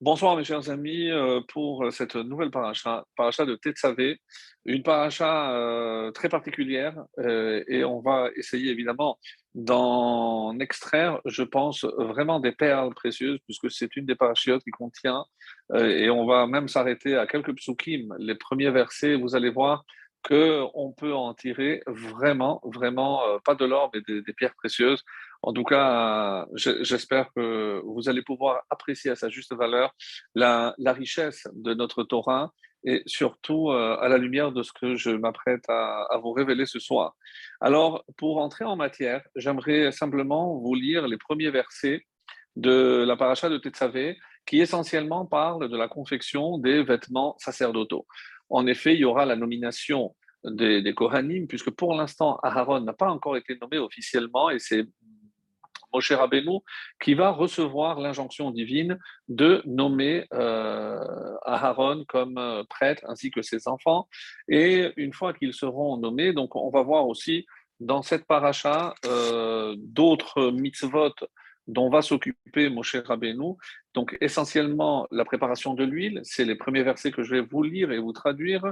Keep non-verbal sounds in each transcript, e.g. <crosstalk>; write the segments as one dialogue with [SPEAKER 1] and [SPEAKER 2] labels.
[SPEAKER 1] Bonsoir mes chers amis euh, pour cette nouvelle paracha, paracha de Tetzavé, une paracha euh, très particulière euh, et on va essayer évidemment d'en extraire, je pense, vraiment des perles précieuses puisque c'est une des parachiotes qui contient et on va même s'arrêter à quelques psukim, les premiers versets, vous allez voir qu'on peut en tirer vraiment, vraiment, pas de l'or mais des pierres précieuses en tout cas, j'espère que vous allez pouvoir apprécier à sa juste valeur la, richesse de notre Torah et surtout euh, à la lumière de ce que je m'apprête à, vous révéler ce soir. Alors, pour entrer en matière, j'aimerais simplement vous lire les premiers versets de la paracha de Tetzavé, qui essentiellement parle de la confection des vêtements sacerdotaux. En effet, il y aura la nomination des, des Kohanim, puisque pour l'instant, Aaron n'a pas encore été nommé officiellement, et c'est Moshe Rabbeinu, qui va recevoir l'injonction divine de nommer euh, Aaron comme euh, prêtre ainsi que ses enfants. Et une fois qu'ils seront nommés, donc on va voir aussi dans cette paracha euh, d'autres mitzvot dont va s'occuper Moshe Rabbeinu. Donc essentiellement la préparation de l'huile, c'est les premiers versets que je vais vous lire et vous traduire.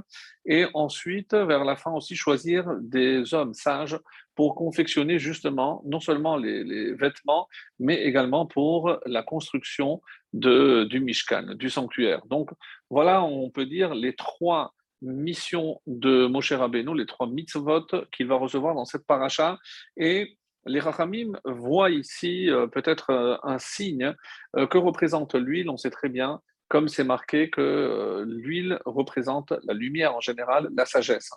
[SPEAKER 1] Et ensuite, vers la fin aussi, choisir des hommes sages pour confectionner justement non seulement les, vêtements, mais également pour la construction de, du Mishkan, du sanctuaire. Donc voilà, on peut dire les trois missions de Moshe Rabbeinu, les trois mitzvot qu'il va recevoir dans cette paracha. Et les Rachamim voient ici euh, peut-être euh, un signe euh, que représente l'huile. On sait très bien, comme c'est marqué, que l'huile représente la lumière en général, la sagesse.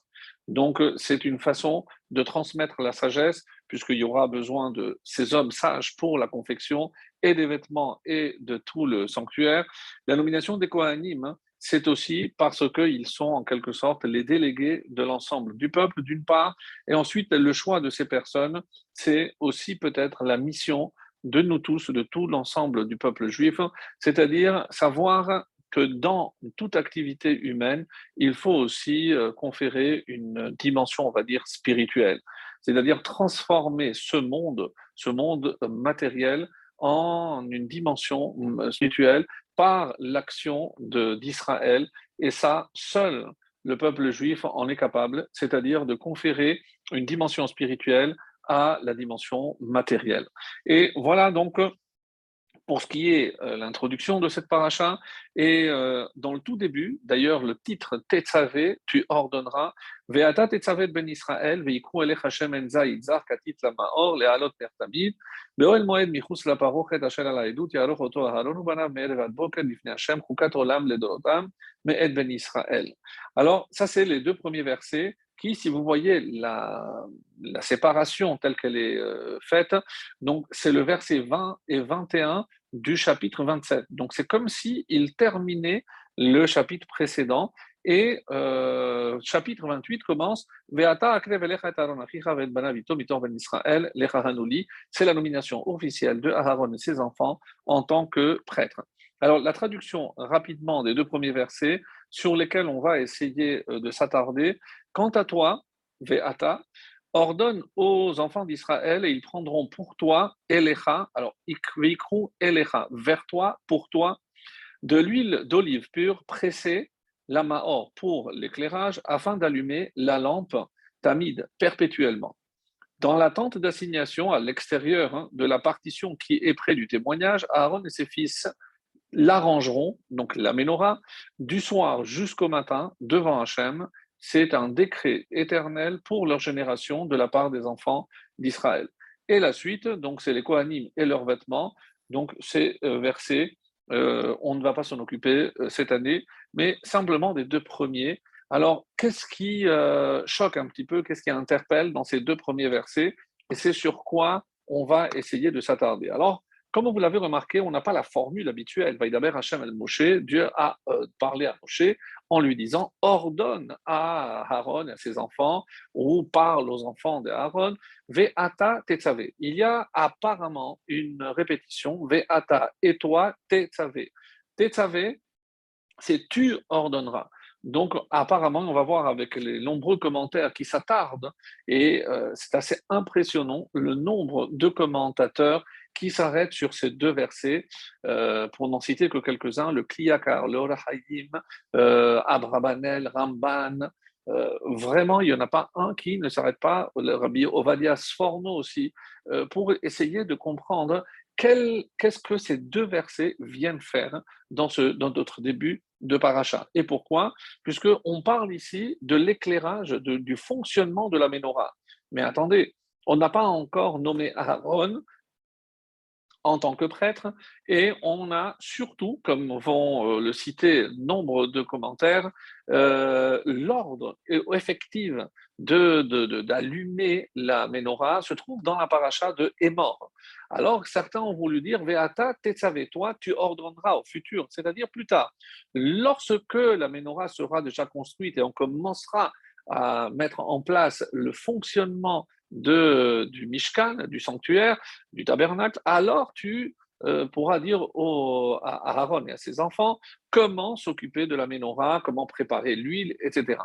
[SPEAKER 1] Donc c'est une façon de transmettre la sagesse, puisqu'il y aura besoin de ces hommes sages pour la confection et des vêtements et de tout le sanctuaire. La nomination des Kohanim, hein, c'est aussi parce qu'ils sont en quelque sorte les délégués de l'ensemble du peuple, d'une part, et ensuite le choix de ces personnes, c'est aussi peut-être la mission de nous tous, de tout l'ensemble du peuple juif, c'est-à-dire savoir que dans toute activité humaine, il faut aussi euh, conférer une dimension, on va dire, spirituelle, c'est-à-dire transformer ce monde, ce monde matériel, en une dimension euh, spirituelle par l'action d'Israël. Et ça, seul le peuple juif en est capable, c'est-à-dire de conférer une dimension spirituelle à la dimension matérielle. Et voilà donc pour ce qui est euh, l'introduction de cette paracha, et euh, dans le tout début, d'ailleurs, le titre Tetzavé, tu ordonneras, Veata Tetzavé ben Israël, Veikru elech Hashem enza itzar katit lamaor, lealot pertamid, beoel moed michus la parochet asher al haedut, yaroch oto aharon ubanav me'erev ad boker Hashem, chukat olam ledorotam, me'ed ben Israël. Alors, ça, c'est les deux premiers versets qui, si vous voyez la, séparation telle qu'elle est euh, faite, donc c'est le verset 20 et 21 du chapitre 27. Donc c'est comme si il terminait le chapitre précédent et euh, chapitre 28 commence ben C'est la nomination officielle de Aaron et ses enfants en tant que prêtre. Alors la traduction rapidement des deux premiers versets sur lesquels on va essayer euh, de s'attarder. Quant à toi, Veata, ordonne aux enfants d'Israël et ils prendront pour toi Elecha, alors Ikvikru Elecha, vers toi, pour toi, de l'huile d'olive pure pressée, la maor, pour l'éclairage, afin d'allumer la lampe tamide perpétuellement. Dans la tente d'assignation à l'extérieur hein, de la partition qui est près du témoignage, Aaron et ses fils l'arrangeront, donc la du soir jusqu'au matin devant Hachem, c'est un décret éternel pour leur génération de la part des enfants d'Israël. Et la suite, donc c'est les Kohanim et leurs vêtements. Donc c'est euh, versé, euh, on ne va pas s'en occuper euh, cette année, mais simplement des deux premiers. Alors qu'est-ce qui choque un petit peu, qu'est-ce qui interpelle dans ces deux premiers versets? Et c'est sur quoi on va essayer de s'attarder. Alors comme vous l'avez remarqué, on n'a pas la formule habituelle. Vaïdaber el Moshe, Dieu a euh, parlé à Moshe en lui disant ordonne à Aaron et à ses enfants, ou parle aux enfants d'Aaron, Ve'ata tetzavé. Il y a apparemment une répétition, Ve'ata et toi tetzavé. Tetzavé, c'est tu ordonneras. Donc, apparemment, on va voir avec les nombreux commentaires qui s'attardent, et euh, c'est assez impressionnant le nombre de commentateurs qui s'arrêtent sur ces deux versets, euh, pour n'en citer que quelques-uns, le Kliyakar, le Rahayim, euh, Abrabanel, Ramban, euh, vraiment, il n'y en a pas un qui ne s'arrête pas, le Rabbi Ovadia Sforno aussi, pour essayer de comprendre qu'est-ce que ces deux versets viennent faire dans, ce, dans notre début de paracha. Et pourquoi? Puisqu'on parle ici de l'éclairage, du fonctionnement de la menorah. Mais attendez, on n'a pas encore nommé Aaron en tant que prêtre, et on a surtout, comme vont euh, le citer nombre de commentaires, euh, l'ordre effectif d'allumer de, la menorah se trouve dans la paracha de Emor. Alors certains ont voulu dire Veata Tetzavé, toi tu ordonneras au futur, c'est-à-dire plus tard. Lorsque la menorah sera déjà construite et on commencera à mettre en place le fonctionnement de, du Mishkan, du sanctuaire, du tabernacle, alors tu euh, pourras dire à Aaron et à ses enfants comment s'occuper de la menorah, comment préparer l'huile, etc.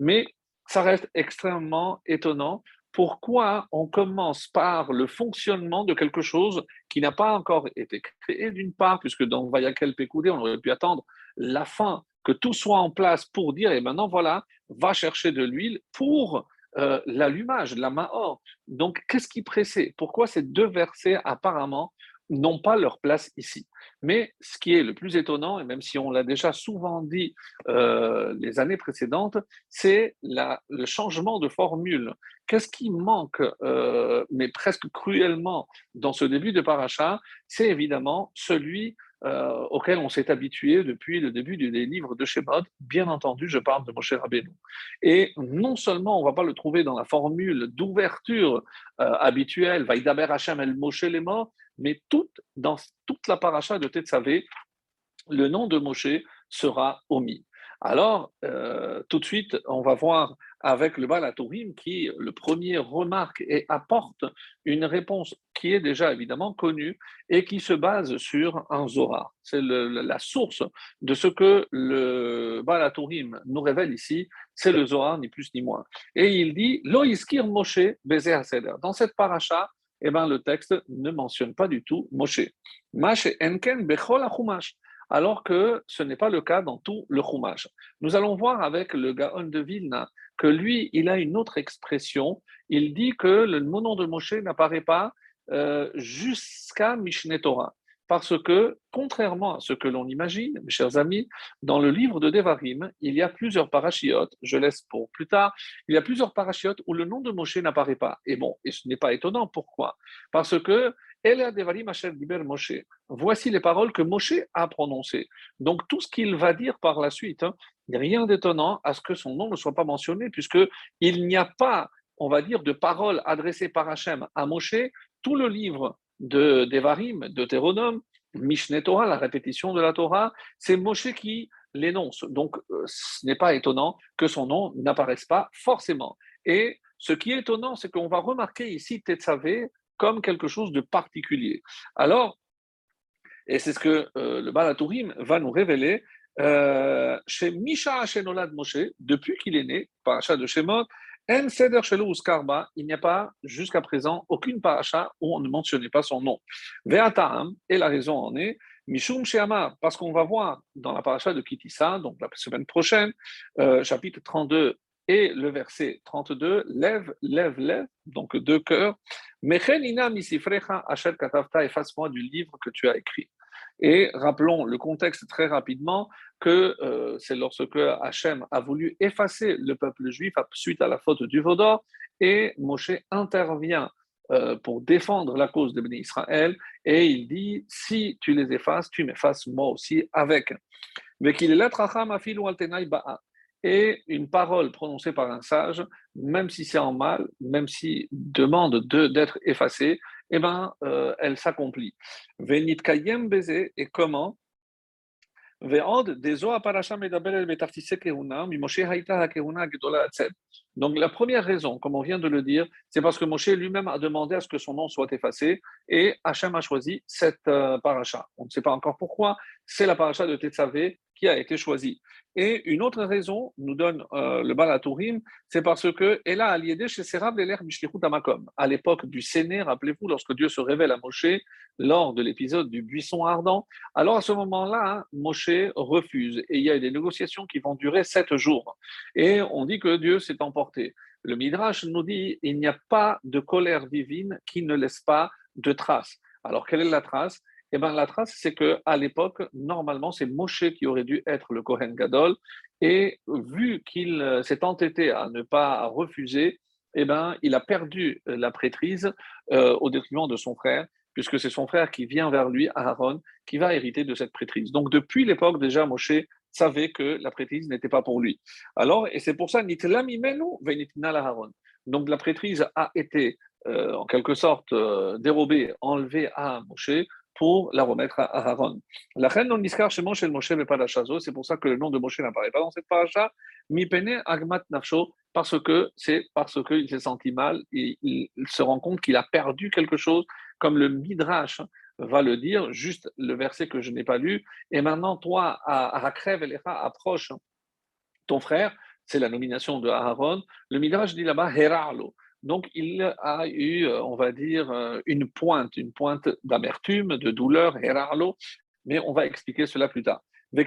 [SPEAKER 1] Mais ça reste extrêmement étonnant. Pourquoi on commence par le fonctionnement de quelque chose qui n'a pas encore été créé, d'une part, puisque dans Vayakel Pekoudé, on aurait pu attendre la fin, que tout soit en place pour dire, et maintenant voilà, va chercher de l'huile pour euh, l'allumage, la Mahor. Donc, qu'est-ce qui pressait? Pourquoi ces deux versets apparemment n'ont pas leur place ici? Mais ce qui est le plus étonnant, et même si on l'a déjà souvent dit euh, les années précédentes, c'est le changement de formule. Qu'est-ce qui manque, euh, mais presque cruellement, dans ce début de paracha? C'est évidemment celui euh, auquel on s'est habitué depuis le début des livres de Shemot. Bien entendu, je parle de Moshe Rabbeinu. Et non seulement on ne va pas le trouver dans la formule d'ouverture euh, habituelle, Vaïdaber Hashem el Moshe morts, mais dans toute la paracha de Tetzavé, le nom de Moshe sera omis. Alors, euh, tout de suite, on va voir avec le Balatourim qui, le premier, remarque et apporte une réponse qui est déjà évidemment connue et qui se base sur un Zohar. C'est la source de ce que le Balatourim nous révèle ici, c'est le Zohar, ni plus ni moins. Et il dit Moshe Dans cette paracha, eh ben, le texte ne mentionne pas du tout Moshe. Alors que ce n'est pas le cas dans tout le Chumash. Nous allons voir avec le Gaon de Vilna que lui, il a une autre expression. Il dit que le nom de Moshe n'apparaît pas euh, jusqu'à Mishneh Torah. Parce que, contrairement à ce que l'on imagine, mes chers amis, dans le livre de Devarim, il y a plusieurs parachiotes, je laisse pour plus tard, il y a plusieurs parachiotes où le nom de Moshe n'apparaît pas. Et bon, et ce n'est pas étonnant, pourquoi? Parce que Voici les paroles que Moshe a prononcées. Donc tout ce qu'il va dire par la suite, hein, il rien d'étonnant à ce que son nom ne soit pas mentionné, puisqu'il n'y a pas, on va dire, de paroles adressées par Hachem à Moshe. Tout le livre de Devarim, de Théronome, Mishneh Torah, la répétition de la Torah, c'est Moshe qui l'énonce. Donc euh, ce n'est pas étonnant que son nom n'apparaisse pas forcément. Et ce qui est étonnant, c'est qu'on va remarquer ici Tetzavé comme quelque chose de particulier. Alors, et c'est ce que euh, le Balatourim va nous révéler, euh, chez Misha Hashenolad Moshe, depuis qu'il est né, paracha de Shemot, En Seder Shelo Skarba, il n'y a pas jusqu'à présent aucune paracha où on ne mentionnait pas son nom. Ve'ataam, et la raison en est, Mishum Sheama, parce qu'on va voir dans la paracha de Kitissa, donc la semaine prochaine, euh, chapitre 32 et le verset 32, lève, lève, lève, donc deux cœurs. Efface-moi du livre que tu as écrit. Et rappelons le contexte très rapidement que euh, c'est lorsque Hachem a voulu effacer le peuple juif suite à la faute du Vaudor et Moshe intervient euh, pour défendre la cause de Béni Israël et il dit si tu les effaces, tu m'effaces moi aussi avec. Mais qu'il est là, et une parole prononcée par un sage, même si c'est en mal, même si demande d'être effacée, eh ben, euh, elle s'accomplit. Venit kayem et comment? Donc la première raison, comme on vient de le dire, c'est parce que Moshe lui-même a demandé à ce que son nom soit effacé et Hachem a choisi cette euh, paracha. On ne sait pas encore pourquoi, c'est la paracha de Tetzavé a été choisi. Et une autre raison, nous donne euh, le Balatourim, c'est parce que et là, chez Serab Amakom. À l'époque du Séné, rappelez-vous, lorsque Dieu se révèle à Moshe lors de l'épisode du buisson ardent, alors à ce moment-là, hein, Moshe refuse et il y a des négociations qui vont durer sept jours. Et on dit que Dieu s'est emporté. Le Midrash nous dit il n'y a pas de colère divine qui ne laisse pas de trace. Alors, quelle est la trace? Eh bien, la trace, c'est qu'à l'époque, normalement, c'est Moshe qui aurait dû être le Kohen Gadol. Et vu qu'il euh, s'est entêté à ne pas refuser, eh ben, il a perdu euh, la prêtrise euh, au détriment de son frère, puisque c'est son frère qui vient vers lui, Aaron, qui va hériter de cette prêtrise. Donc, depuis l'époque, déjà, Moshe savait que la prêtrise n'était pas pour lui. Alors, et c'est pour ça, Donc, la prêtrise a été, en quelque sorte, dérobée, enlevée à Moshe pour la remettre à Aaron. La reine non niskar chez Moshe Moshe mais pas la c'est pour ça que le nom de Moshe n'apparaît pas dans cette paracha. Mi pene agmat nafsho, parce que c'est parce qu'il s'est senti mal, et il se rend compte qu'il a perdu quelque chose, comme le Midrash va le dire, juste le verset que je n'ai pas lu. Et maintenant, toi, à Hakrev Elecha, approche ton frère, c'est la nomination de Aaron. Le Midrash dit là-bas, Heralo. Donc, il a eu, euh, on va dire, euh, une pointe, une pointe d'amertume, de douleur, herarlo, mais on va expliquer cela plus tard. Ben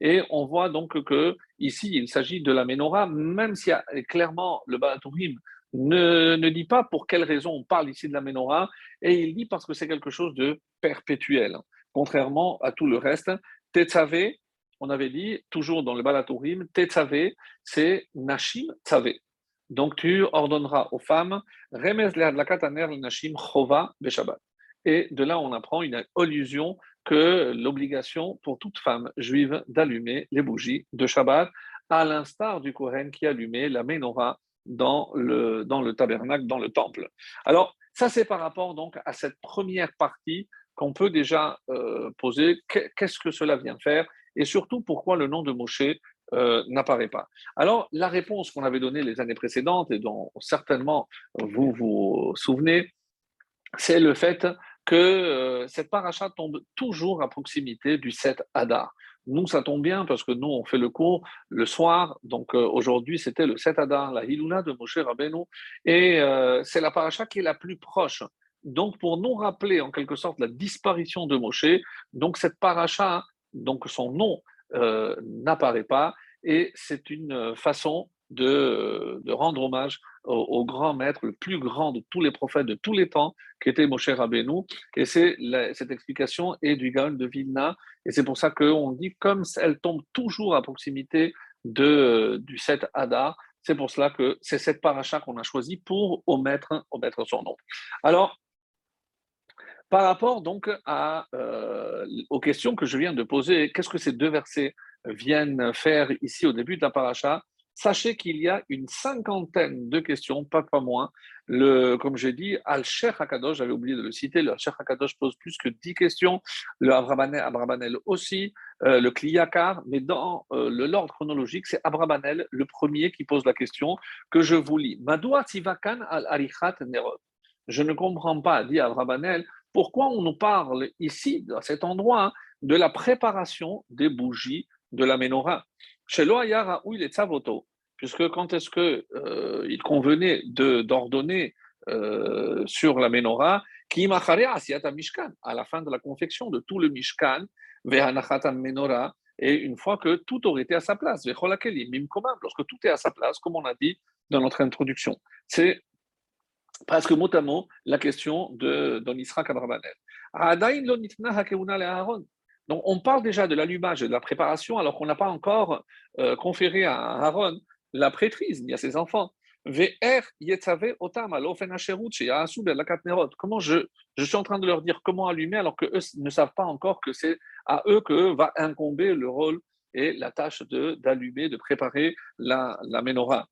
[SPEAKER 1] Et on voit donc que ici, il s'agit de la menorah, même si clairement le Baaturim ne, ne dit pas pour quelle raison on parle ici de la menorah, et il dit parce que c'est quelque chose de perpétuel, contrairement à tout le reste. Tetzave, on avait dit, toujours dans le Balatourim, Tetzavé, c'est Nashim Tzavé. Donc tu ordonneras aux femmes, Remez kataner Nashim Chova Beshabbat. Et de là, on apprend une allusion que l'obligation pour toute femme juive d'allumer les bougies de Shabbat, à l'instar du Kohen qui allumait la menorah dans le, dans le tabernacle, dans le temple. Alors, ça, c'est par rapport donc à cette première partie qu'on peut déjà euh, poser. Qu'est-ce que cela vient faire? Et surtout pourquoi le nom de Moshe euh, n'apparaît pas? Alors, la réponse qu'on avait donnée les années précédentes et dont certainement vous vous souvenez, c'est le fait que euh, cette paracha tombe toujours à proximité du 7 Adar. Nous, ça tombe bien parce que nous, on fait le cours le soir. Donc euh, aujourd'hui, c'était le 7 Adar, la Hilula de Moshe Rabbeinu. Et c'est la paracha qui est la plus proche. Donc, pour nous rappeler en quelque sorte la disparition de Moshe, donc cette paracha donc son nom euh, n'apparaît pas, et c'est une façon de, rendre hommage au, grand maître, le plus grand de tous les prophètes de tous les temps, qui était Moshe Rabbeinu, et c'est cette explication est du Gaon de Vilna, et c'est pour ça qu'on dit, comme elle tombe toujours à proximité de, du 7 Hadar, c'est pour cela que c'est cette paracha qu'on a choisi pour omettre, omettre son nom. Alors, par rapport donc euh, aux questions que je viens de poser, qu'est-ce que ces deux versets viennent faire ici au début de la paracha? Sachez qu'il y a une cinquantaine de questions, pas pas moins. Comme j'ai dit, Al-Sheikh Hakadosh, j'avais oublié de le citer, le Sheikh Hakadosh pose plus que dix questions, le Abrabanel, aussi, euh, le Kliyakar, mais dans euh, l'ordre chronologique, c'est Abrabanel, le premier qui pose la question que je vous lis. Madoua Tivakan al-Arichat Nerot. Je ne comprends pas, dit Abrabanel, pourquoi on nous parle ici, à cet endroit, hein, de la préparation des bougies de la menorah. Chez Loayara, où il est Savoto, puisque quand est-ce qu'il euh, convenait d'ordonner euh, sur la menorah qui mishkan à la fin de la confection de tout le mishkan menorah et une fois que tout aurait été à sa place lorsque tout est à sa place comme on a dit dans notre introduction. C'est presque mot à mot la question de Kabrabanel. Donc on parle déjà de l'allumage de la préparation alors qu'on n'a pas encore euh, conféré à Aaron la prêtrise ni à ses enfants. Comment je, je suis en train de leur dire comment allumer alors qu'eux ne savent pas encore que c'est à eux que va incomber le rôle et la tâche d'allumer, de, préparer la, la menorah.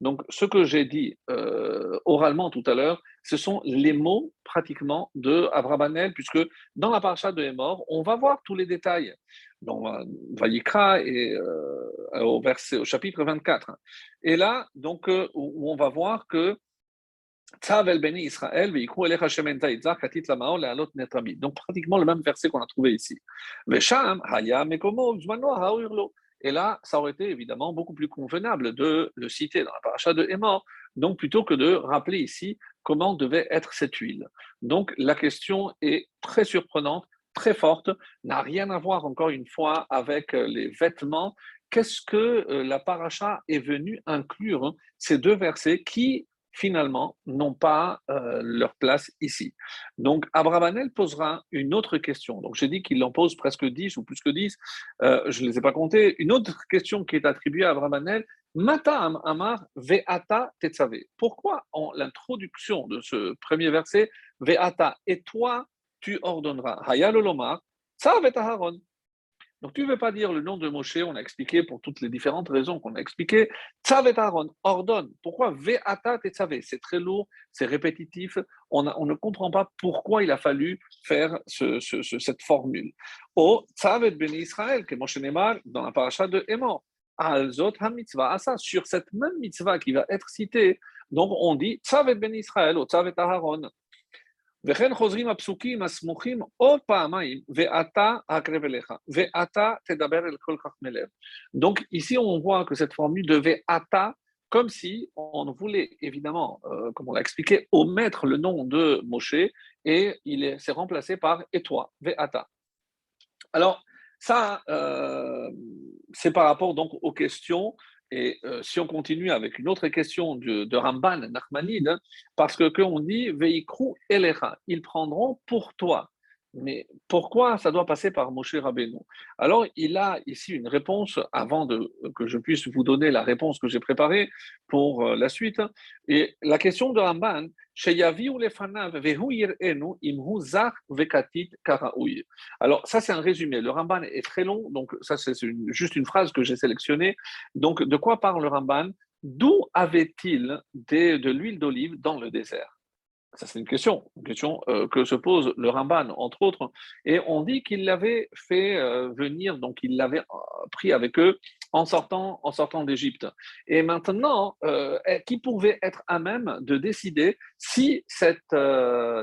[SPEAKER 1] Donc, ce que j'ai dit euh, oralement tout à l'heure, ce sont les mots pratiquement de Abrabanel, puisque dans la paracha de Hémor, on va voir tous les détails. Dans Vayikra et euh, au, verset, au chapitre 24. Et là, donc, euh, on va voir que donc, pratiquement le même verset qu'on a trouvé ici. Et là, ça aurait été évidemment beaucoup plus convenable de le citer dans la paracha de Hémor, donc plutôt que de rappeler ici comment devait être cette huile. Donc, la question est très surprenante, très forte, n'a rien à voir encore une fois avec les vêtements. Qu'est-ce que euh, la paracha est venue inclure hein, ces deux versets qui finalement, n'ont pas euh, leur place ici. Donc, Abravanel posera une autre question. Donc, j'ai dit qu'il en pose presque 10 ou plus que 10. Euh, je ne les ai pas comptés. Une autre question qui est attribuée à Abravanel, Matam Amar Ve'ata Tetzave. Pourquoi en l'introduction de ce premier verset, Ve'ata, et toi, tu ordonneras, Hayalolomar, Tzavet Aharon. Donc tu ne veux pas dire le nom de Moshe, on a expliqué pour toutes les différentes raisons qu'on a expliquées. Tzavet Aaron, ordonne. Pourquoi Ve'ata Tetzavé C'est très lourd, c'est répétitif. On, ne comprend pas pourquoi il a fallu faire cette formule. O Tzavet Ben Israël, que Moshe Neymar dans la paracha de Emor. Alzot HaMitzvah, à ça, sur cette même mitzvah qui va être citée. Donc on dit Tzavet Ben Israël, ou Tzavet Aaron. וכן חוזרים הפסוקים הסמוכים עוד פעמיים, ואתה הקרב אליך, ואתה תדבר אל כל כך מלב. Donc ici on voit que cette formule de ve'ata, comme si on voulait évidemment, euh, comme on l'a expliqué, omettre le nom de Moshe et il s'est remplacé par et toi, ve'ata. Alors ça, euh, c'est par rapport donc aux questions et euh, si on continue avec une autre question de, Ramban Nachmanide, parce que qu'on dit Veikru Elecha, ils prendront pour toi. Mais pourquoi ça doit passer par Moshe Rabbeinu? Alors, il a ici une réponse, avant de, que je puisse vous donner la réponse que j'ai préparée pour euh, la suite. Et la question de Ramban, alors, ça, c'est un résumé. Le Ramban est très long, donc ça, c'est juste une phrase que j'ai sélectionnée. Donc, de quoi parle le Ramban D'où avait-il de l'huile d'olive dans le désert? Ça, c'est une question, une question euh, que se pose le Ramban, entre autres. Et on dit qu'il l'avait fait euh, venir, donc il l'avait euh, pris avec eux en sortant, en sortant d'Égypte. Et maintenant, qui pouvait être à même de décider si cette,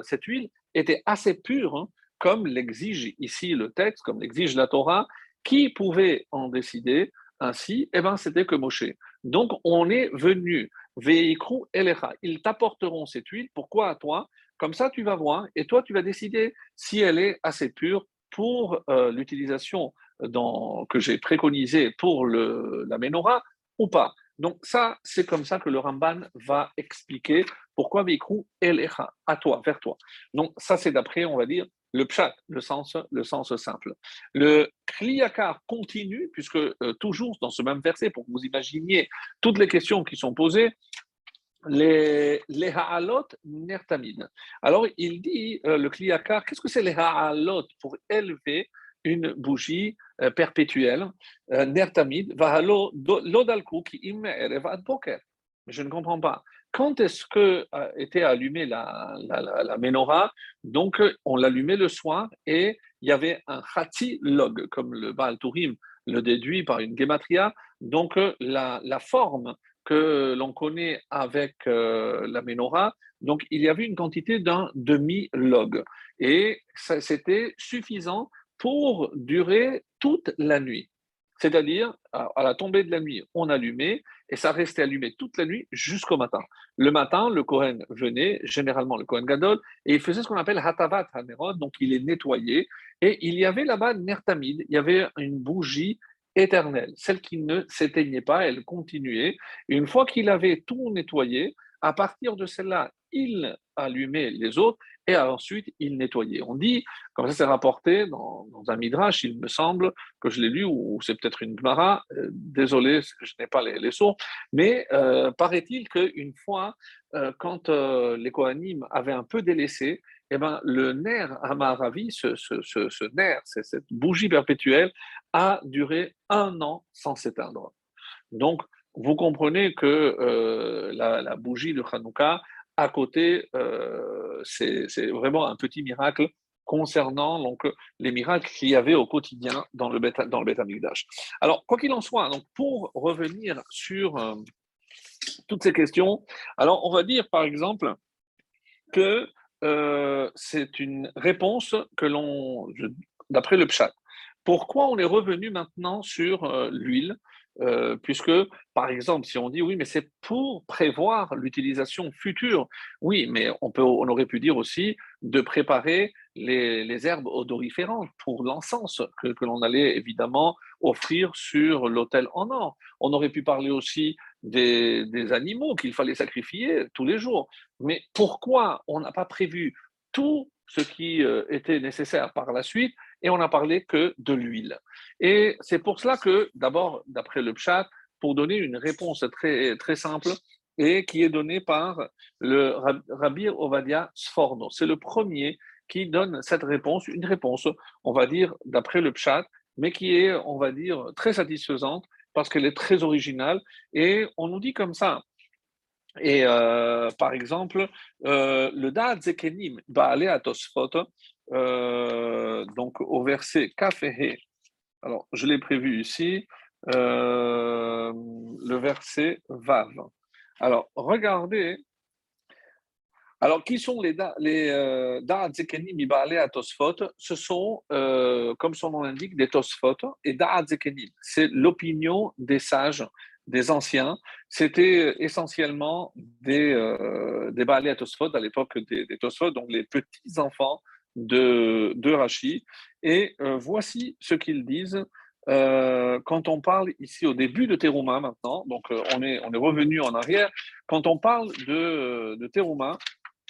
[SPEAKER 1] cette huile était assez pure, hein, comme l'exige ici le texte, comme l'exige la Torah, qui pouvait en décider? Ainsi Eh bien, c'était que Moshe. Donc, on est venu. Ils t'apporteront cette huile. Pourquoi à toi? Comme ça, tu vas voir et toi, tu vas décider si elle est assez pure pour euh, l'utilisation que j'ai préconisée pour le, la menorah ou pas. Donc ça, c'est comme ça que le Ramban va expliquer pourquoi Veikru elecha, à toi, vers toi. Donc ça, c'est d'après, on va dire, le pshat, le sens, le sens simple. Le kliyakar continue, puisque euh, toujours dans ce même verset, pour que vous imaginiez toutes les questions qui sont posées, les, les ha'alot nertamid. Alors, il dit, euh, le kliyakar, qu'est-ce que c'est les ha'alot pour élever une bougie euh, perpétuelle, nertamid, vahalo lodalku ki im erev ad boker. Je ne comprends pas quand est-ce que euh, était allumée la, la, menorah? Donc, on l'allumait le soir et il y avait un khati log, comme le Baal Turim le déduit par une gematria. Donc, la, forme que l'on connaît avec euh, la menorah, donc il y avait une quantité d'un demi-log. Et c'était suffisant pour durer toute la nuit. C'est-à-dire, à la tombée de la nuit, on allumait et ça restait allumé toute la nuit jusqu'au matin. Le matin, le Kohen venait, généralement le Kohen Gadol, et il faisait ce qu'on appelle Hatavat Hanerod, donc il est nettoyé. Et il y avait là-bas Nertamid, il y avait une bougie éternelle, celle qui ne s'éteignait pas, elle continuait. Et une fois qu'il avait tout nettoyé, à partir de celle-là, il allumait les autres et ensuite il nettoyait. On dit, comme ça c'est rapporté dans, un midrash, il me semble que je l'ai lu, ou c'est peut-être une Gemara, euh, désolé, je n'ai pas les, les mais euh, paraît-il qu'une fois, euh, quand les Kohanim avaient un peu délaissé, eh ben, le nerf Amaravi, ce, ce, ce, ce nerf, cette bougie perpétuelle, a duré un an sans s'éteindre. Donc, vous comprenez que la, la, bougie de Hanouka à côté, euh, c'est vraiment un petit miracle concernant donc, les miracles qu'il y avait au quotidien dans le dans le Alors, quoi qu'il en soit, pour revenir sur euh, toutes ces questions, alors on va dire par exemple que euh, c'est une réponse que l'on, d'après le Pshat. Pourquoi on est revenu maintenant sur l'huile? Euh, puisque, par exemple, si on dit oui, mais c'est pour prévoir l'utilisation future, oui, mais on, peut, on aurait pu dire aussi de préparer les, herbes odoriférantes pour l'encens que, l'on allait évidemment offrir sur l'autel en or. On aurait pu parler aussi des, des animaux qu'il fallait sacrifier tous les jours. Mais pourquoi on n'a pas prévu tout ce qui euh, était nécessaire par la suite et on n'a parlé que de l'huile. Et c'est pour cela que, d'abord, d'après le Pshat, pour donner une réponse très, très simple, et qui est donnée par le Rabbi Ovadia Sforno. C'est le premier qui donne cette réponse, une réponse, on va dire, d'après le Pshat, mais qui est, on va dire, très satisfaisante parce qu'elle est très originale. Et on nous dit comme ça, et euh, par exemple, euh, le Da'at Zekenim va aller à Tosfot, euh, donc au verset Kafehe. Alors, je l'ai prévu ici, le verset Vav. Alors, regardez. Alors, qui sont les aller à Tosfot? Ce sont, comme son nom l'indique, des Tosfot. Et Da'at c'est l'opinion des sages des anciens, c'était essentiellement des, euh, des balais à à l'époque des, des donc les petits-enfants de, de. Et euh, voici ce qu'ils disent euh, quand on parle ici au début de Terouma maintenant, donc on, est, on est revenu en arrière, quand on parle de, de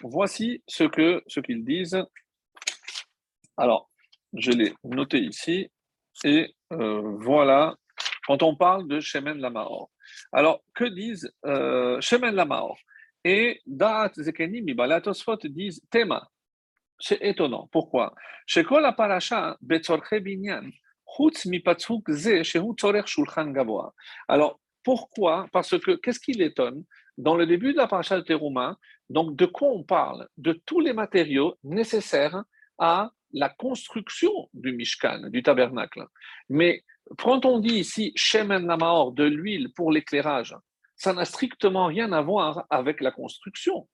[SPEAKER 1] voici ce qu'ils ce qu'ils disent. Alors, je l'ai noté ici, et voilà quand on parle de Shemen Lamaor. Alors, que disent euh, Shemen Lamaor Et Da'at Zekenim, Balatosfot disent Tema. C'est étonnant. Pourquoi? Betzorche binyan. Alors, pourquoi? Parce que, qu'est-ce qui l'étonne? Dans le début de la paracha de Terouma, donc de quoi on parle? De tous les matériaux nécessaires à la construction du Mishkan, du tabernacle. Mais quand on dit ici Shemen de l'huile pour l'éclairage, ça n'a strictement rien à voir avec la construction.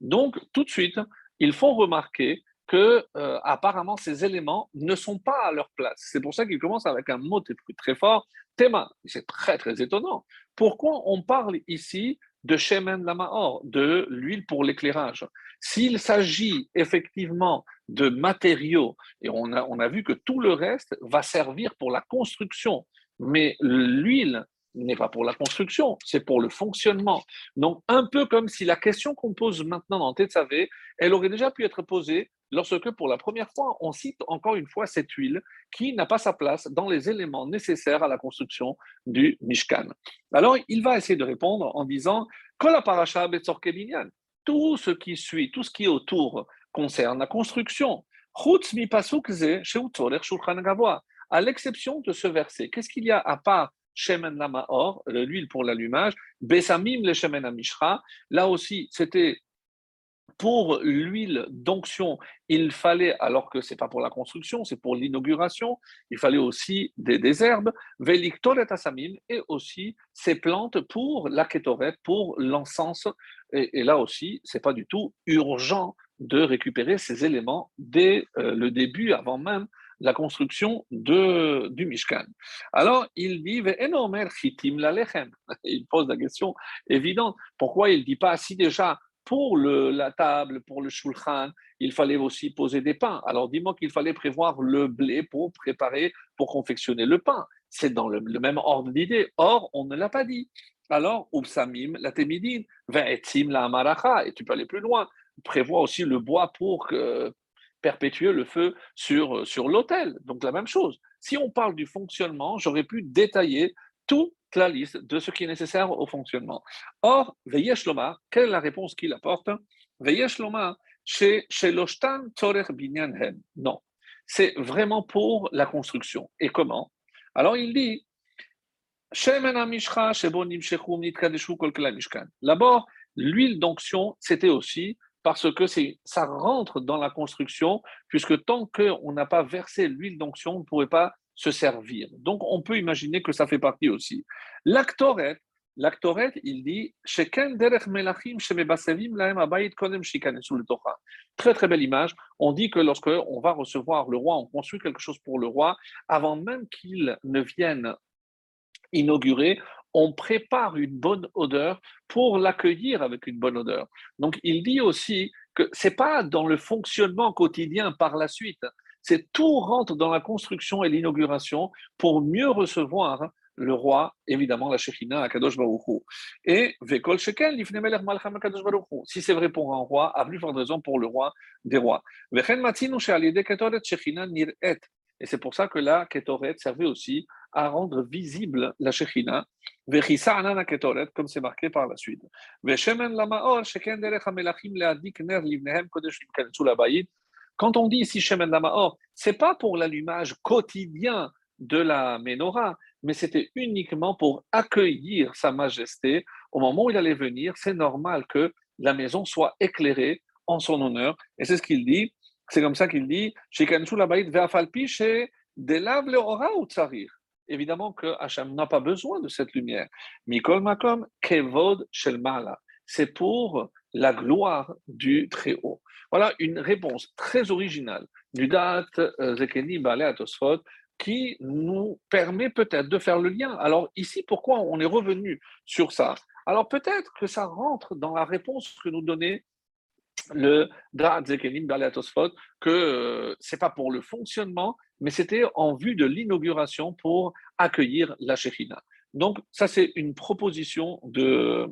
[SPEAKER 1] Donc, tout de suite, ils font remarquer que euh, apparemment ces éléments ne sont pas à leur place. C'est pour ça qu'ils commencent avec un mot très fort, Tema. C'est très très étonnant. Pourquoi on parle ici de Shemen Lamaor, de l'huile pour l'éclairage? S'il s'agit effectivement de matériaux, et on a, on a vu que tout le reste va servir pour la construction, mais l'huile n'est pas pour la construction, c'est pour le fonctionnement. Donc, un peu comme si la question qu'on pose maintenant dans Tetsavé, elle aurait déjà pu être posée lorsque, pour la première fois, on cite encore une fois cette huile qui n'a pas sa place dans les éléments nécessaires à la construction du Mishkan. Alors, il va essayer de répondre en disant tout ce qui suit, tout ce qui est autour concerne la construction. À l'exception de ce verset, qu'est-ce qu'il y a à part Shemen Lamaor, l'huile pour l'allumage, Besamim le Shemen Amishra, là aussi c'était pour l'huile d'onction, il fallait, alors que ce n'est pas pour la construction, c'est pour l'inauguration, il fallait aussi des, herbes, Veliktoret Asamim, et aussi ces plantes pour la ketoret, pour l'encens. Et, et, là aussi, ce n'est pas du tout urgent de récupérer ces éléments dès euh, le début, avant même la construction de, du Mishkan. Alors, il dit, <laughs> il pose la question évidente, pourquoi il ne dit pas, si déjà pour le, la table, pour le shulchan, il fallait aussi poser des pains. Alors dis-moi qu'il fallait prévoir le blé pour préparer, pour confectionner le pain. C'est dans le, même ordre d'idée. Or, on ne l'a pas dit. Alors, Ubsamim, la Temidin, Ve'etzim la Amaracha, et tu peux aller plus loin prévoit aussi le bois pour perpétuer le feu sur, sur l'autel. Donc la même chose. Si on parle du fonctionnement, j'aurais pu détailler toute la liste de ce qui est nécessaire au fonctionnement. Or, Veyesh Loma, quelle est la réponse qu'il apporte? Veyesh Loma, chez Loshtan Tzorech Binyan Non, c'est vraiment pour la construction. Et comment? Alors il dit D'abord, l'huile d'onction, c'était aussi parce que ça rentre dans la construction, puisque tant qu'on n'a pas versé l'huile d'onction, on ne pourrait pas se servir. Donc, on peut imaginer que ça fait partie aussi. L'actoret, il dit Très très belle image. On dit que lorsque on va recevoir le roi, on construit quelque chose pour le roi, avant même qu'il ne vienne inaugurer, on prépare une bonne odeur pour l'accueillir avec une bonne odeur. Donc il dit aussi que c'est pas dans le fonctionnement quotidien par la suite, c'est tout rentre dans la construction et l'inauguration pour mieux recevoir le roi, évidemment, la Shekhinah à Kadosh Baruchou. Et Vekol Shekel, Malcham Kadosh Baruchou. Si c'est vrai pour un roi, à plus forte raison pour le roi des rois. Vechen Matzinu Shealide Ketoret Shekhinah Nir'et. Et c'est pour ça que la Ketoret servait aussi à rendre visible la Shekhinah. Comme c'est marqué par la suite. Quand on dit ici Shemen Lamaor, c'est pas pour l'allumage quotidien de la menorah, mais c'était uniquement pour accueillir Sa Majesté au moment où il allait venir. C'est normal que la maison soit éclairée en son honneur. Et c'est ce qu'il dit. C'est comme ça qu'il dit Évidemment que Hachem n'a pas besoin de cette lumière. Mikol Makom Kevod Shelmala. C'est pour la gloire du Très-Haut. Voilà une réponse très originale du date euh, Zekeni Bale Atosfot qui nous permet peut-être de faire le lien. Alors ici, pourquoi on est revenu sur ça? Alors peut-être que ça rentre dans la réponse que nous donnait le Da'at Zekenim que euh, ce n'est pas pour le fonctionnement, mais c'était en vue de l'inauguration pour accueillir la Shekhina. Donc ça, c'est une proposition de...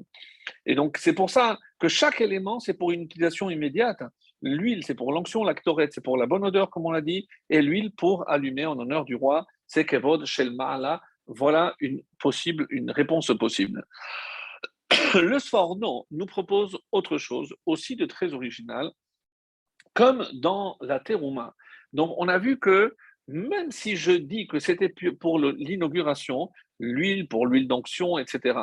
[SPEAKER 1] Et donc c'est pour ça que chaque élément, c'est pour une utilisation immédiate. L'huile, c'est pour l'onction, la c'est pour la bonne odeur, comme on l'a dit, et l'huile pour allumer en honneur du roi, c'est kevod shel ma'ala. Voilà une, possible, une réponse possible. <coughs> Le Sforno nous propose autre chose, aussi de très original, comme dans la terouma. Donc, on a vu que même si je dis que c'était pour l'inauguration, l'huile pour l'huile d'onction, etc.,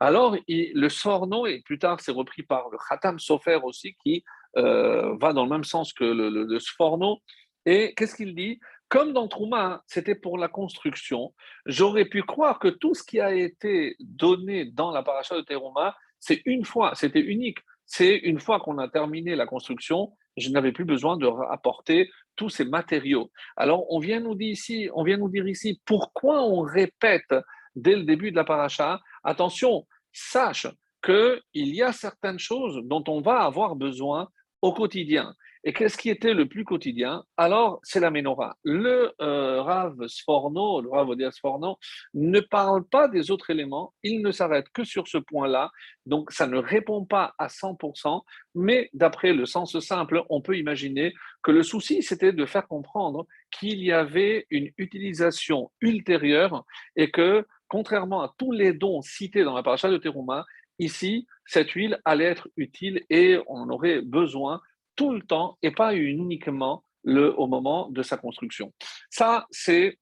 [SPEAKER 1] alors le Sforno, et plus tard c'est repris par le Khatam Sofer aussi, qui euh, va dans le même sens que le, Sforno. Et qu'est-ce qu'il dit? Comme dans Trouma, c'était pour la construction, j'aurais pu croire que tout ce qui a été donné dans la paracha de Teruma, c'est une fois, c'était unique. C'est une fois qu'on a terminé la construction, je n'avais plus besoin de rapporter tous ces matériaux. Alors, on vient nous dire ici, on vient nous dire ici pourquoi on répète dès le début de la paracha, attention, sache qu'il y a certaines choses dont on va avoir besoin au quotidien. Et qu'est-ce qui était le plus quotidien? Alors, c'est la menorah. Le euh, Rav Sforno, le Rav Odia Sforno, ne parle pas des autres éléments, il ne s'arrête que sur ce point-là, donc ça ne répond pas à 100%, mais d'après le sens simple, on peut imaginer que le souci, c'était de faire comprendre qu'il y avait une utilisation ultérieure et que, contrairement à tous les dons cités dans la paracha de Teruma, Ici, cette huile allait être utile et on en aurait besoin tout le temps et pas uniquement le, au moment de sa construction. Ça, c'est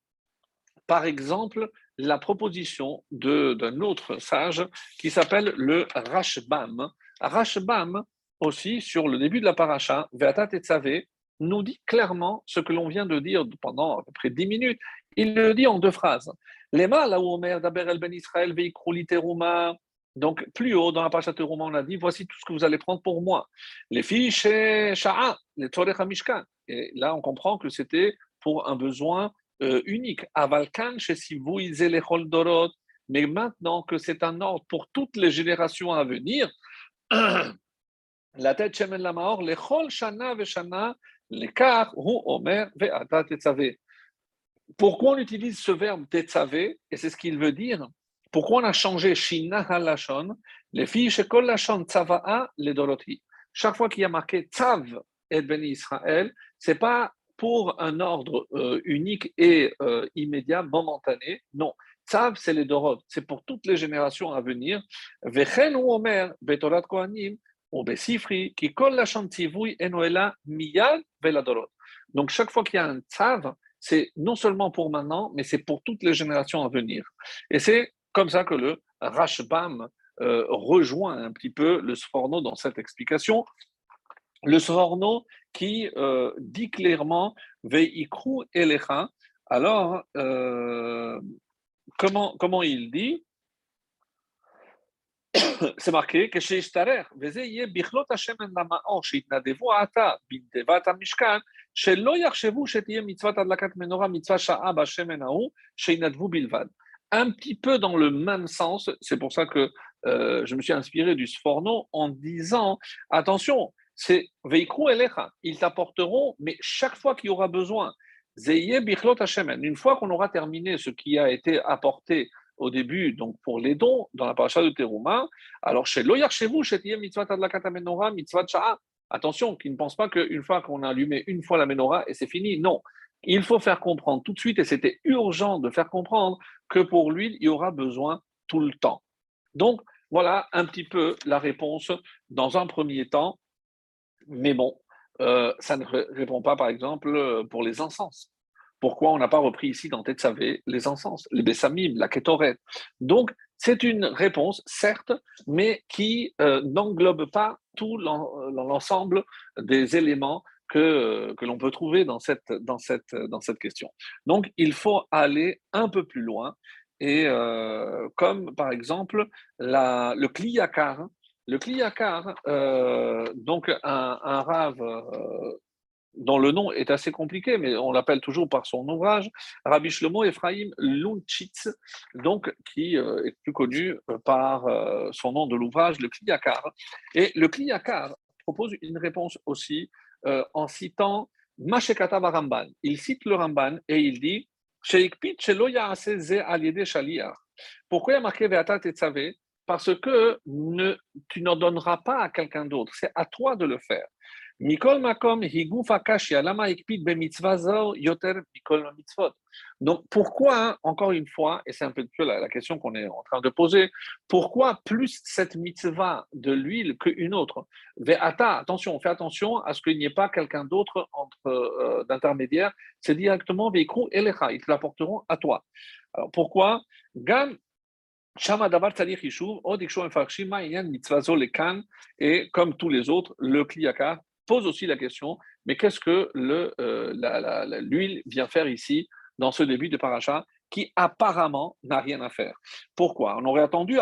[SPEAKER 1] par exemple la proposition d'un autre sage qui s'appelle le Rashbam. Rashbam, aussi, sur le début de la paracha, Veatat et nous dit clairement ce que l'on vient de dire pendant à peu près dix minutes. Il le dit en deux phrases. Là où Omer, Daber el Ben Israël, Teruma, donc, plus haut dans la page roman, on a dit voici tout ce que vous allez prendre pour moi. Les fiches Sha'a, les Torech Mishkan. Et là, on comprend que c'était pour un besoin euh, unique. Avalkan, chez vous, les Dorot. Mais maintenant que c'est un ordre pour toutes les générations à venir, <clears throat> la tête Shemen Lamaor, les Chol Shana Veshana, les Kar, Hu Omer, Ve'ata Tetzave. Pourquoi on utilise ce verbe Tetzave Et c'est ce qu'il veut dire pourquoi on a changé Shina Halashon? Les filles chez Kol Lashon Tzava'a les Doroti. Chaque fois qu'il y a marqué Tzav et Ben Israël, c'est pas pour un ordre euh, unique et euh, immédiat, momentané. Non. Tzav, c'est les Dorot. C'est pour toutes les générations à venir. Vechen ou Omer, Betorat Kohanim, ou Besifri, qui Lashon Tzivui Enoela Miyal Veladorot. Donc chaque fois qu'il y a un Tzav, c'est non seulement pour maintenant, mais c'est pour toutes les générations à venir. Et c'est comme ça que le Rashbam euh, rejoint un petit peu le Sforno dans cette explication. Le Sforno qui euh, dit clairement Veikru Elecha. Alors, euh, comment, comment il dit <coughs> c'est marqué que chez Ishtarer, Bichlot Hashemen Lamao, Shitnadevu Ata, Bintevat Mishkan, שלא יחשבו שתהיה מצוות הדלקת מנורה, מצווה שעה בשמן ההוא, שינדבו בלבד. un petit peu dans le même sens, c'est pour ça que euh, je me suis inspiré du Sforno en disant attention, c'est Veikru Elecha, ils t'apporteront, mais chaque fois qu'il y aura besoin, Zeye Bichlot Hashemen, une fois qu'on aura terminé ce qui a été apporté au début, donc pour les dons, dans la paracha de Teruma, alors chez Loyar chez vous, chez mitzvah adlakata menorah, mitzvah attention, qu'ils ne pensent pas qu'une fois qu'on a allumé une fois la menorah et c'est fini, non. Il faut faire comprendre tout de suite, et c'était urgent de faire comprendre que pour l'huile, il y aura besoin tout le temps. Donc, voilà un petit peu la réponse dans un premier temps. Mais bon, euh, ça ne répond pas, par exemple, pour les encens. Pourquoi on n'a pas repris ici dans Tetsavé les encens, les bessamim, la kétoret Donc, c'est une réponse, certes, mais qui euh, n'englobe pas tout l'ensemble des éléments que, que l'on peut trouver dans cette, dans, cette, dans cette question. Donc, il faut aller un peu plus loin. Et euh, comme par exemple la, le kliyakar, le kliyakar, euh, donc un, un rave dont le nom est assez compliqué, mais on l'appelle toujours par son ouvrage, Rabbi Shlomo Ephraim Lunchitz, donc qui euh, est plus connu euh, par euh, son nom de l'ouvrage, le Kliyakar. Et le Kliyakar propose une réponse aussi en citant Mashekata Ramban. Il cite le Ramban et il dit Pourquoi il y a marqué Ve'ata Parce que ne, tu n'en donneras pas à quelqu'un d'autre, c'est à toi de le faire. Donc pourquoi, encore une fois, et c'est un peu la, question qu'on est en train de poser, pourquoi plus cette mitzvah de l'huile qu'une autre? Attention, fais attention à ce qu'il n'y ait pas quelqu'un d'autre euh, d'intermédiaire, c'est directement veikru elecha, ils te l'apporteront à toi. Alors pourquoi? Gam et comme tous les autres, le kliyaka pose aussi la question, mais qu'est-ce que euh, l'huile vient faire ici, dans ce début de paracha, qui apparemment n'a rien à faire? Pourquoi? On aurait attendu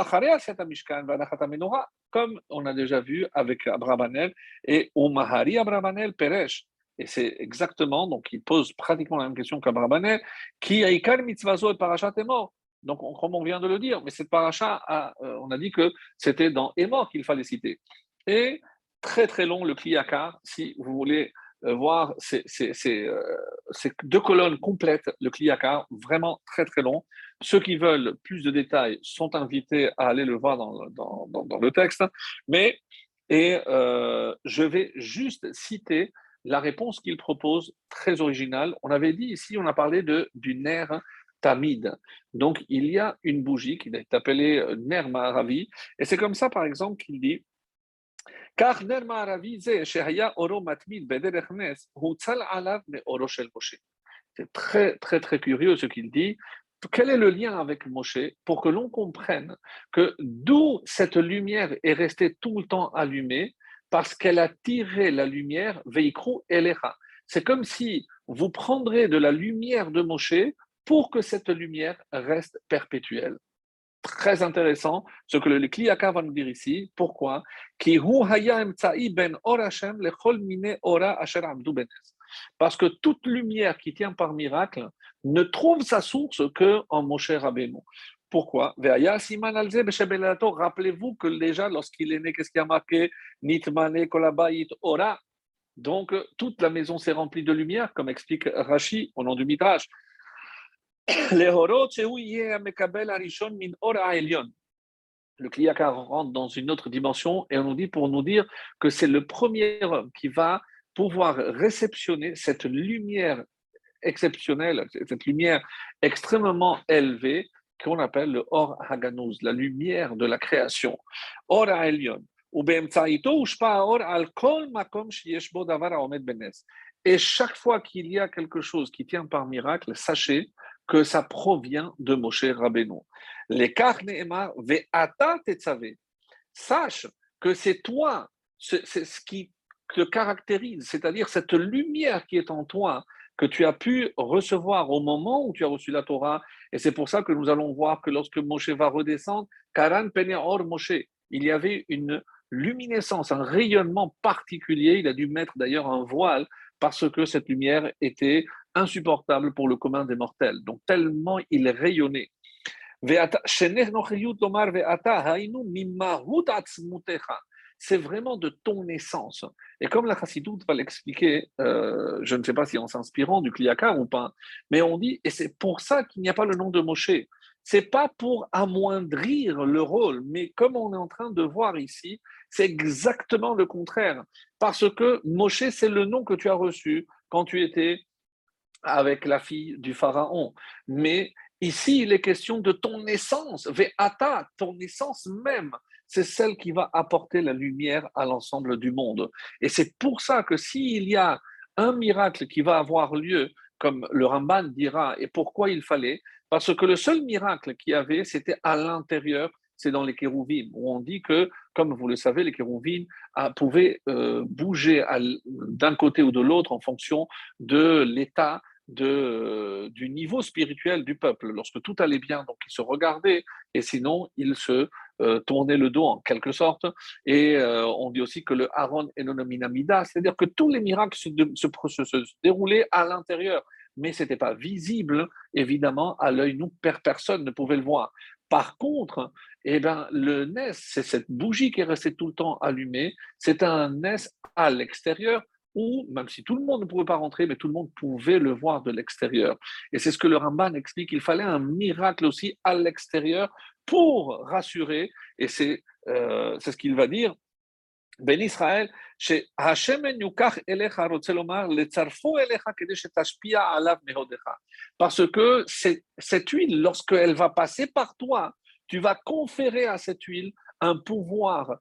[SPEAKER 1] comme on a déjà vu avec Abrabanel et Umahari Abrabanel Peresh. Et c'est exactement, donc il pose pratiquement la même question qu'Abrabanel, qui a ikar mitzvazo et parachat est mort. Donc, comme on vient de le dire, mais cette paracha, euh, on a dit que c'était dans Émor qu'il fallait citer. Et très très long le Kliyakar, si vous voulez euh, voir ces, euh, deux colonnes complètes, le Kliyakar, vraiment très très long. Ceux qui veulent plus de détails sont invités à aller le voir dans, le texte. Mais, et euh, je vais juste citer la réponse qu'il propose, très originale. On avait dit ici, on a parlé de, du nerf tamide. Donc, il y a une bougie qui est appelée nerf maharavi. Et c'est comme ça, par exemple, qu'il dit c'est très, très, très curieux ce qu'il dit. Quel est le lien avec Moshe pour que l'on comprenne que d'où cette lumière est restée tout le temps allumée? Parce qu'elle a tiré la lumière, Veikru Elecha. C'est comme si vous prendrez de la lumière de Moshe pour que cette lumière reste perpétuelle très intéressant ce que le Kliyaka va nous dire ici. Pourquoi? Ben Parce que toute lumière qui tient par miracle ne trouve sa source que en Moshe Rabbeinu. Pourquoi? Rappelez-vous que déjà, lorsqu'il est né, qu'est-ce qui a marqué? Nitmane kolabayit ora. Donc, toute la maison s'est remplie de lumière, comme explique Rashi au nom du Midrash. <coughs> Le Kliyaka rentre dans une autre dimension et on nous dit pour nous dire que c'est le premier homme qui va pouvoir réceptionner cette lumière exceptionnelle, cette lumière extrêmement élevée qu'on appelle le Or Haganuz, la lumière de la création. Or Elion. Et chaque fois qu'il y a quelque chose qui tient par miracle, sachez que ça provient de Moshe Rabbeinu. Les ve'ata tetzavé. Sache que c'est toi, c'est ce qui te caractérise, c'est-à-dire cette lumière qui est en toi, que tu as pu recevoir au moment où tu as reçu la Torah. Et c'est pour ça que nous allons voir que lorsque Moshe va redescendre, Karan Pene Or Moshe, il y avait une luminescence, un rayonnement particulier. Il a dû mettre d'ailleurs un voile parce que cette lumière était insupportable pour le commun des mortels. Donc tellement il rayonnait. C'est vraiment de ton essence. Et comme la chassidoute va l'expliquer, euh, je ne sais pas si en s'inspirant du Kliyakar ou pas, mais on dit, et c'est pour ça qu'il n'y a pas le nom de Moshe. C'est pas pour amoindrir le rôle, mais comme on est en train de voir ici, c'est exactement le contraire. Parce que Moshe, c'est le nom que tu as reçu quand tu étais avec la fille du pharaon. Mais ici, il est question de ton essence, Ve'ata, ton essence même. C'est celle qui va apporter la lumière à l'ensemble du monde. Et c'est pour ça que s'il y a un miracle qui va avoir lieu, comme le Ramban dira, et pourquoi il fallait, parce que le seul miracle qu'il y avait, c'était à l'intérieur, c'est dans les kérouvim, où on dit que, comme vous le savez, les kérouvim ah, pouvaient euh, bouger d'un côté ou de l'autre en fonction de l'état de, du niveau spirituel du peuple. Lorsque tout allait bien, donc ils se regardaient, et sinon ils se euh, tournaient le dos en quelque sorte. Et euh, on dit aussi que le Aaron Enonominamida, c'est-à-dire que tous les miracles se déroulaient à l'intérieur mais ce n'était pas visible, évidemment, à l'œil nous, personne ne pouvait le voir. Par contre, eh ben, le NES, c'est cette bougie qui est restée tout le temps allumée, c'est un NES à l'extérieur où, même si tout le monde ne pouvait pas rentrer, mais tout le monde pouvait le voir de l'extérieur. Et c'est ce que le Ramban explique, il fallait un miracle aussi à l'extérieur pour rassurer, et c'est euh, ce qu'il va dire, parce que cette huile, lorsqu'elle va passer par toi, tu vas conférer à cette huile un pouvoir,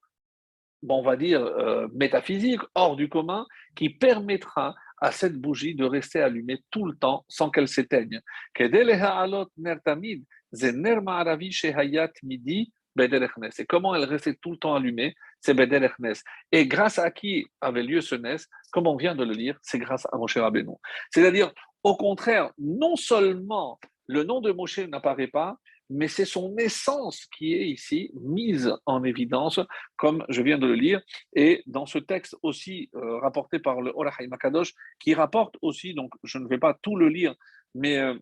[SPEAKER 1] bon, on va dire, euh, métaphysique, hors du commun, qui permettra à cette bougie de rester allumée tout le temps sans qu'elle s'éteigne. Et comment elle restait tout le temps allumée? C'est Bedel Et grâce à qui avait lieu ce Nes Comme on vient de le lire, c'est grâce à Moshe Rabbeinu. C'est-à-dire, au contraire, non seulement le nom de Moshe n'apparaît pas, mais c'est son essence qui est ici mise en évidence, comme je viens de le lire, et dans ce texte aussi euh, rapporté par le Orahai Makadosh, qui rapporte aussi, donc je ne vais pas tout le lire, mais euh,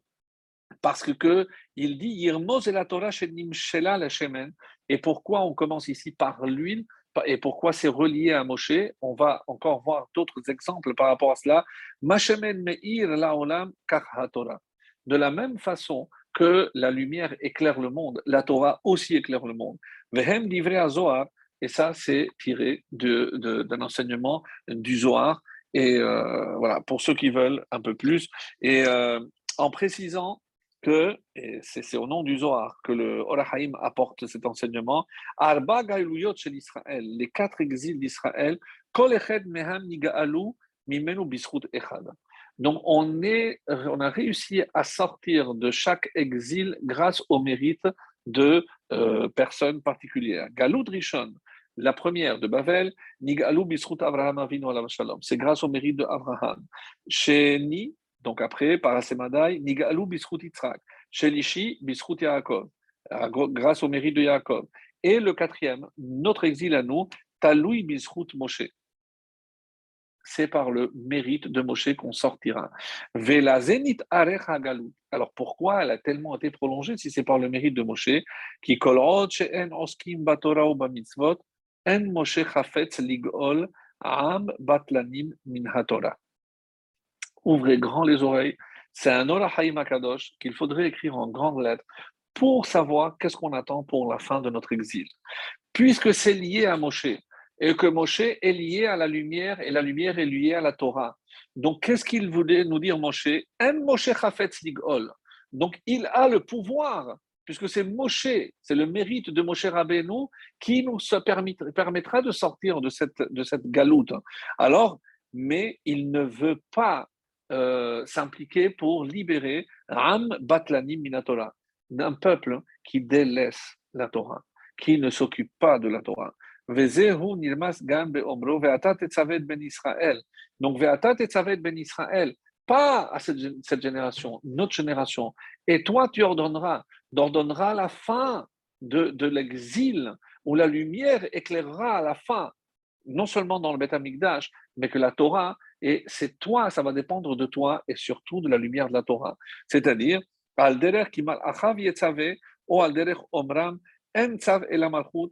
[SPEAKER 1] parce que il dit Yirmoz et Torah Nimshela la. Et pourquoi on commence ici par l'huile? Et pourquoi c'est relié à Moshe? On va encore voir d'autres exemples par rapport à cela. Meir. De la même façon que la lumière éclaire le monde, la Torah aussi éclaire le monde. Vehem livré Zohar, et ça c'est tiré d'un enseignement du Zohar. Et euh, voilà, pour ceux qui veulent un peu plus. Et euh, en précisant que, et c'est au nom du Zohar que le Orahaim apporte cet enseignement, Arba chez l'Israël, les quatre exils d'Israël, Kol Eched Meham Niga'alu Mimenu Bisrut Echad. Donc on, est, on a réussi à sortir de chaque exil grâce au mérite de euh, personnes particulières. Galoud Rishon, la première de Bavel, Nigalou Bisrut Avraham Avinu Shalom. C'est grâce au mérite de Abraham. Sheni, donc après, Parasemadai, Nigalou Bisrut Yitzhak, Shelishi Yaakov, grâce au mérite de Yaakov. Et le quatrième, notre exil à nous, Taloui Bisrut Moshe. C'est par le mérite de Moshe qu'on sortira. Vela Zenit Galut. Alors pourquoi elle a tellement été prolongée si c'est par le mérite de Moshe? Qui kolot she'en oskim batora en Moshe chafetz ligol am batlanim min hatorah ouvrez grand les oreilles. C'est un Olahaim Akadosh qu'il faudrait écrire en grandes lettres pour savoir qu'est-ce qu'on attend pour la fin de notre exil. Puisque c'est lié à Moshe, et que Moshe est lié à la lumière, et la lumière est liée à la Torah. Donc, qu'est-ce qu'il voulait nous dire Moshe? Moshe Ligol. Donc, il a le pouvoir, puisque c'est Moshe, c'est le mérite de Moshe Rabbeinu qui nous permettra de sortir de cette, de cette galoute. Alors, mais il ne veut pas euh, s'impliquer pour libérer Ram Batlani Minatora, d'un peuple qui délaisse la Torah, qui ne s'occupe pas de la Torah. Ben. Donc, ben Israël, pas à cette, génération, notre génération. Et toi, tu ordonneras, d'ordonneras la fin de, l'exil, où la lumière éclairera la fin, non seulement dans le Beth mais que la Torah, et c'est toi, ça va dépendre de toi et surtout de la lumière de la Torah. C'est-à-dire, al derer kimal achav yetzave, ou al derer omram, en tzav el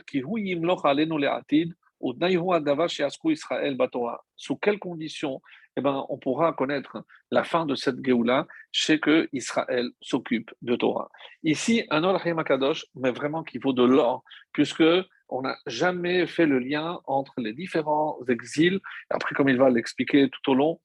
[SPEAKER 1] ki hu yimloch alenu le'atid, ou davar Israël batora. Sous quelles conditions? Eh ben, on pourra connaître la fin de cette Géoula, chez que Israël s'occupe de Torah. Ici, un Or Makadosh, mais vraiment qui vaut de l'or, puisque on n'a jamais fait le lien entre les différents exils. Après, comme il va l'expliquer tout au long,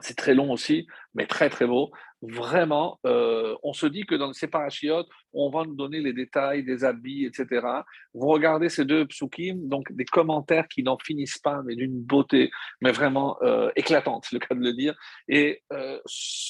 [SPEAKER 1] c'est très long aussi, mais très très beau. Vraiment, euh, on se dit que dans ces parachiotes, on va nous donner les détails des habits, etc. Vous regardez ces deux psukim, donc des commentaires qui n'en finissent pas, mais d'une beauté, mais vraiment euh, éclatante, le cas de le dire. Et euh,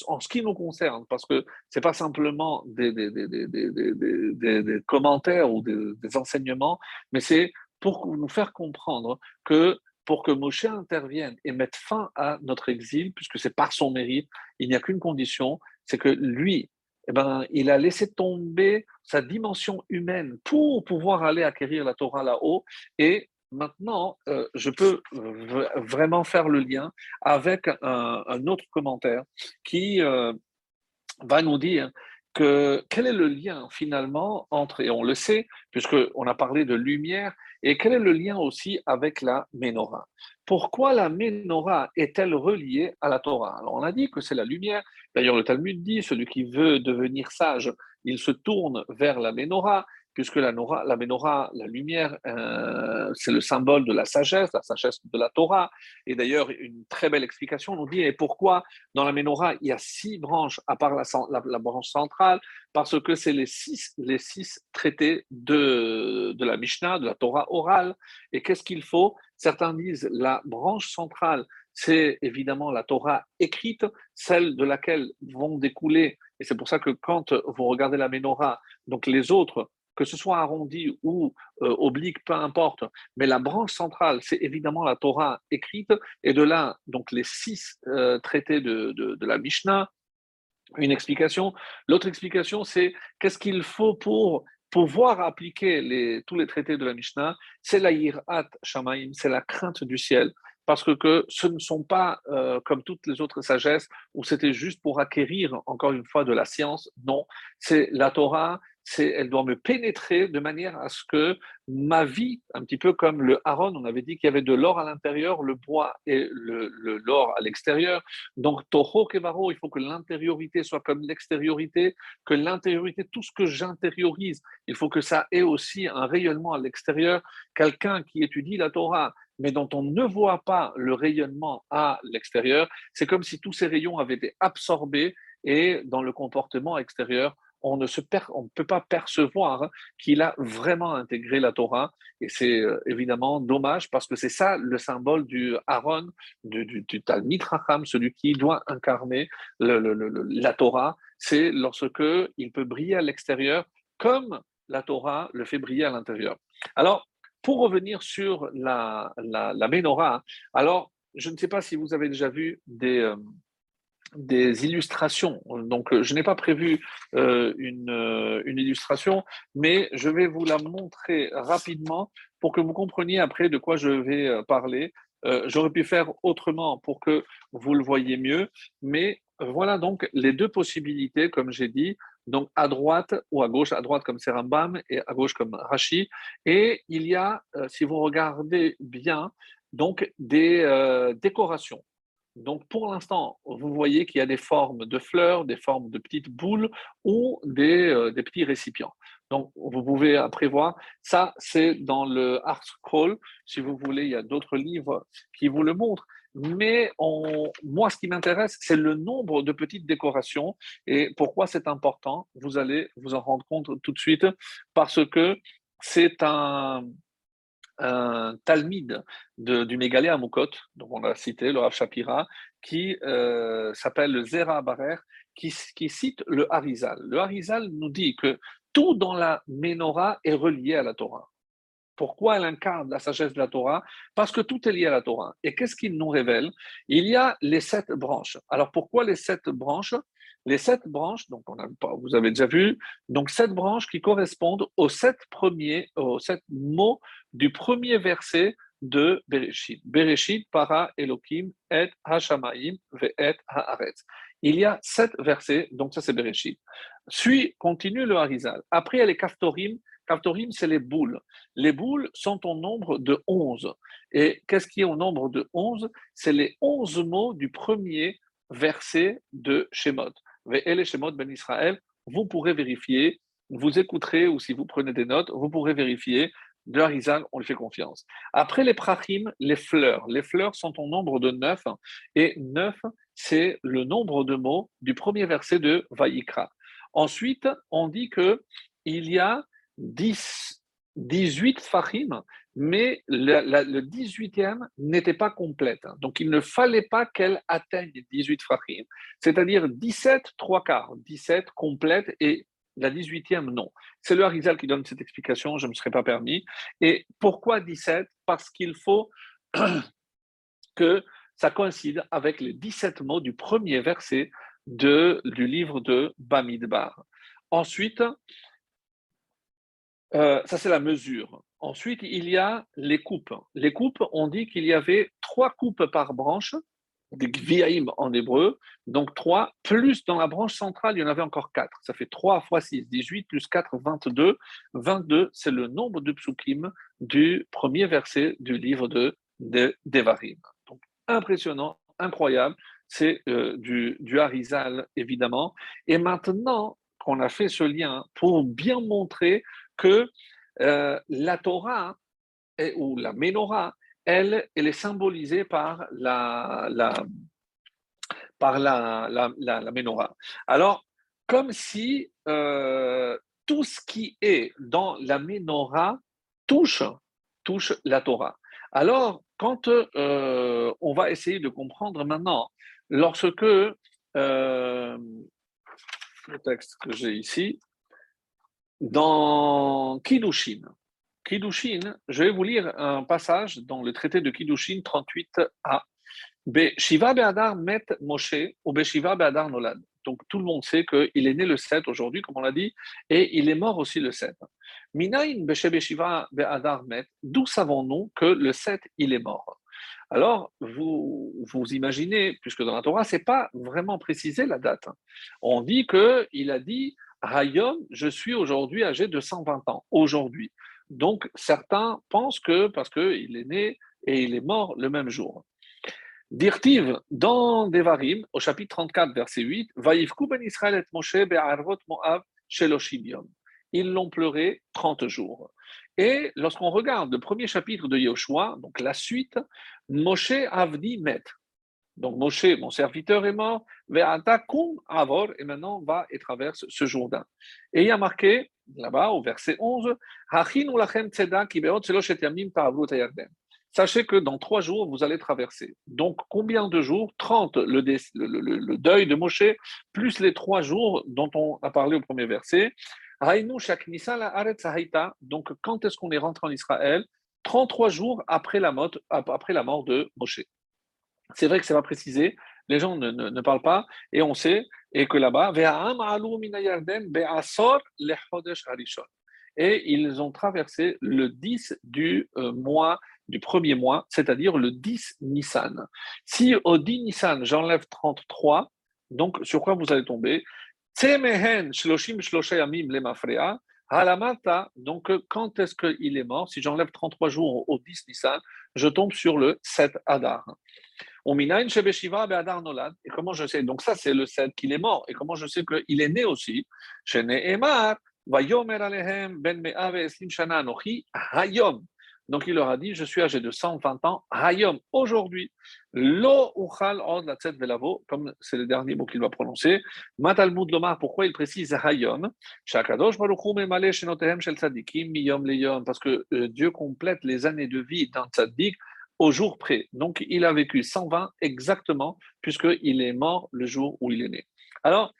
[SPEAKER 1] en ce qui nous concerne, parce que c'est pas simplement des, des commentaires ou des, enseignements, mais c'est pour nous faire comprendre que pour que Moshe intervienne et mette fin à notre exil, puisque c'est par son mérite, il n'y a qu'une condition, c'est que lui, eh ben, il a laissé tomber sa dimension humaine pour pouvoir aller acquérir la Torah là-haut. Et maintenant, euh, je peux vraiment faire le lien avec un, autre commentaire qui euh, va nous dire que quel est le lien finalement entre, et on le sait, puisqu'on a parlé de lumière, et quel est le lien aussi avec la menorah? Pourquoi la menorah est-elle reliée à la Torah? Alors on a dit que c'est la lumière, d'ailleurs le Talmud dit, celui qui veut devenir sage, il se tourne vers la menorah, puisque la, Nora, la menorah, la lumière, euh, c'est le symbole de la sagesse, la sagesse de la Torah. Et d'ailleurs, une très belle explication nous dit et pourquoi dans la menorah il y a six branches à part la, la, branche centrale, parce que c'est les six, les six traités de, de la Mishnah, de la Torah orale. Et qu'est-ce qu'il faut? Certains disent la branche centrale, c'est évidemment la Torah écrite, celle de laquelle vont découler, et c'est pour ça que quand vous regardez la menorah, donc les autres que ce soit arrondi ou euh, oblique, peu importe, mais la branche centrale, c'est évidemment la Torah écrite, et de là, donc les six euh, traités de, de, la Mishnah, une explication. L'autre explication, c'est qu'est-ce qu'il faut pour pouvoir appliquer les, tous les traités de la Mishnah, c'est la yirat c'est la crainte du ciel, parce que, que ce ne sont pas euh, comme toutes les autres sagesses où c'était juste pour acquérir encore une fois de la science. Non, c'est la Torah, elle doit me pénétrer de manière à ce que ma vie, un petit peu comme le Aaron, on avait dit qu'il y avait de l'or à l'intérieur, le bois et le, l'or à l'extérieur. Donc, Toho Kevaro, il faut que l'intériorité soit comme l'extériorité, que l'intériorité, tout ce que j'intériorise, il faut que ça ait aussi un rayonnement à l'extérieur. Quelqu'un qui étudie la Torah, mais dont on ne voit pas le rayonnement à l'extérieur, c'est comme si tous ces rayons avaient été absorbés et dans le comportement extérieur, on ne peut pas percevoir qu'il a vraiment intégré la Torah. Et c'est euh, évidemment dommage parce que c'est ça le symbole du Aaron, du, du, du celui qui doit incarner la Torah. C'est lorsque il peut briller à l'extérieur comme la Torah le fait briller à l'intérieur. Alors, pour revenir sur la, la, la menorah, alors je ne sais pas si vous avez déjà vu des, euh, des illustrations. Donc, je n'ai pas prévu euh, une, euh, une, illustration, mais je vais vous la montrer rapidement pour que vous compreniez après de quoi je vais euh, parler. J'aurais pu faire autrement pour que vous le voyez mieux, mais voilà donc les deux possibilités, comme j'ai dit, donc à droite ou à gauche, à droite comme Serambam et à gauche comme Rashi. Et il y a, si vous regardez bien, donc des décorations. Donc pour l'instant, vous voyez qu'il y a des formes de fleurs, des formes de petites boules ou des, euh, petits récipients. Donc vous pouvez prévoir, ça c'est dans le Art Scroll, si vous voulez, il y a d'autres livres qui vous le montrent. Mais moi, ce qui m'intéresse, c'est le nombre de petites décorations. Et pourquoi c'est important Vous allez vous en rendre compte tout de suite parce que c'est un, un talmide du Mégalé à Moukot, donc on l'a cité, le Rav Shapira, qui euh, s'appelle le Zera Barer, qui, qui, cite le Harizal. Le Harizal nous dit que tout dans la Ménorah est relié à la Torah. Pourquoi elle incarne la sagesse de la Torah? Parce que tout est lié à la Torah. Et qu'est-ce qu'il nous révèle? Il y a les sept branches. Alors pourquoi les sept branches? Les sept branches, donc vous avez déjà vu, donc sept branches qui correspondent aux sept premiers, aux sept mots du premier verset de Bereshit. Bereshit para Elohim et Hashamaim ve et Haaretz. Il y a sept versets, donc ça c'est Bereshit. Suit, continue le Harizal. Après, il y a les Kaftorim. Kaftorim, c'est les boules. Les boules sont au nombre de onze. Et qu'est-ce qui est au nombre de onze? C'est les onze mots du premier verset de Shemot. Ben. Vous pourrez vérifier, vous écouterez ou si vous prenez des notes, vous pourrez vérifier de Harizal, on lui fait confiance. Après les prachim, les fleurs. Les fleurs sont au nombre de neuf, et neuf, c'est le nombre de mots du premier verset de Vaïkra. Ensuite, on dit que il y a 10, 18 fachim, mais le, 18e n'était pas complète. Donc, il ne fallait pas qu'elle atteigne 18 fachim, c'est-à-dire 17 trois quarts, 17 complètes et la 18e, non. C'est le Harizal qui donne cette explication, je ne me serais pas permis. Et pourquoi 17 Parce qu'il faut <clears throat> que ça coïncide avec les 17 mots du premier verset de, du livre de Bamidbar. Ensuite, euh, ça c'est la mesure. Ensuite, il y a les coupes. Les coupes, on dit qu'il y avait trois coupes par branche, des gviaim en hébreu, donc 3, plus dans la branche centrale, il y en avait encore 4. Ça fait 3 fois 6, 18, plus 4, 22. 22, c'est le nombre de psukim du premier verset du livre de, Devarim. Donc, impressionnant, incroyable, c'est euh, du, du Harizal, évidemment. Et maintenant qu'on a fait ce lien pour bien montrer que euh, la Torah, ou la Menorah, elle, elle est symbolisée par la, la par la, la, menorah. Alors, comme si euh, tout ce qui est dans la menorah touche, touche la Torah. Alors, quand euh, on va essayer de comprendre maintenant, lorsque le texte que j'ai ici, dans Kiddushin, Kiddushin, je vais vous lire un passage dans le traité de Kiddushin 38a. Shiva Be'adar met Moshe ou Beshiva Be'adar Nolad. Donc tout le monde sait qu'il est né le 7 aujourd'hui, comme on l'a dit, et il est mort aussi le 7. Minayin Beshiva Be'adar met, d'où savons-nous que le 7, il est mort? Alors, vous, vous imaginez, puisque dans la Torah, ce n'est pas vraiment précisé la date. On dit qu'il a dit Hayom, je suis aujourd'hui âgé de 120 ans, aujourd'hui. Donc, certains pensent que parce qu'il est né et il est mort le même jour. Dirtiv, dans Devarim, au chapitre 34, verset 8, Vaïfku ben Israël et Moshe be'arvot Moab sheloshim Ils l'ont pleuré 30 jours. Et lorsqu'on regarde le premier chapitre de Yoshua, donc la suite, Moshe avdi met. Donc Moshe, mon serviteur, est mort, ve'ata kum avor, et maintenant va et traverse ce Jourdain. Et il y a marqué, là-bas, au verset 11, Sachez que dans trois jours, vous allez traverser. Donc, combien de jours? 30, le, deuil de Moshe, plus les trois jours dont on a parlé au premier verset. Donc, quand est-ce qu'on est rentré en Israël? 33 jours après la mort de Moshe. C'est vrai que ce n'est pas précisé, les gens ne, ne, parlent pas, et on sait, et que là-bas, et ils ont traversé le 10 du euh, mois, du premier mois, c'est-à-dire le 10 Nissan. Si au 10 Nissan, j'enlève 33, donc sur quoi vous allez tomber? Donc quand est-ce qu'il est mort? Si j'enlève 33 jours au 10 Nissan, je tombe sur le 7 Adar. Et comment je sais? Donc ça, c'est le 7 qu'il est mort. Et comment je sais qu'il est né aussi? Donc il leur a dit, je suis âgé de 120 ans, Hayom, aujourd'hui, lo uchal od la velavo, comme c'est le dernier mot qu'il va prononcer. Matalmud lomar, pourquoi il précise Hayom? Shakadosh baruchu memale shenotehem shel tzadikim miyom leyom, parce que euh, Dieu complète les années de vie d'un tzaddik au jour près. Donc, il a vécu 120 exactement, puisqu'il est mort le jour où il est né. Alors,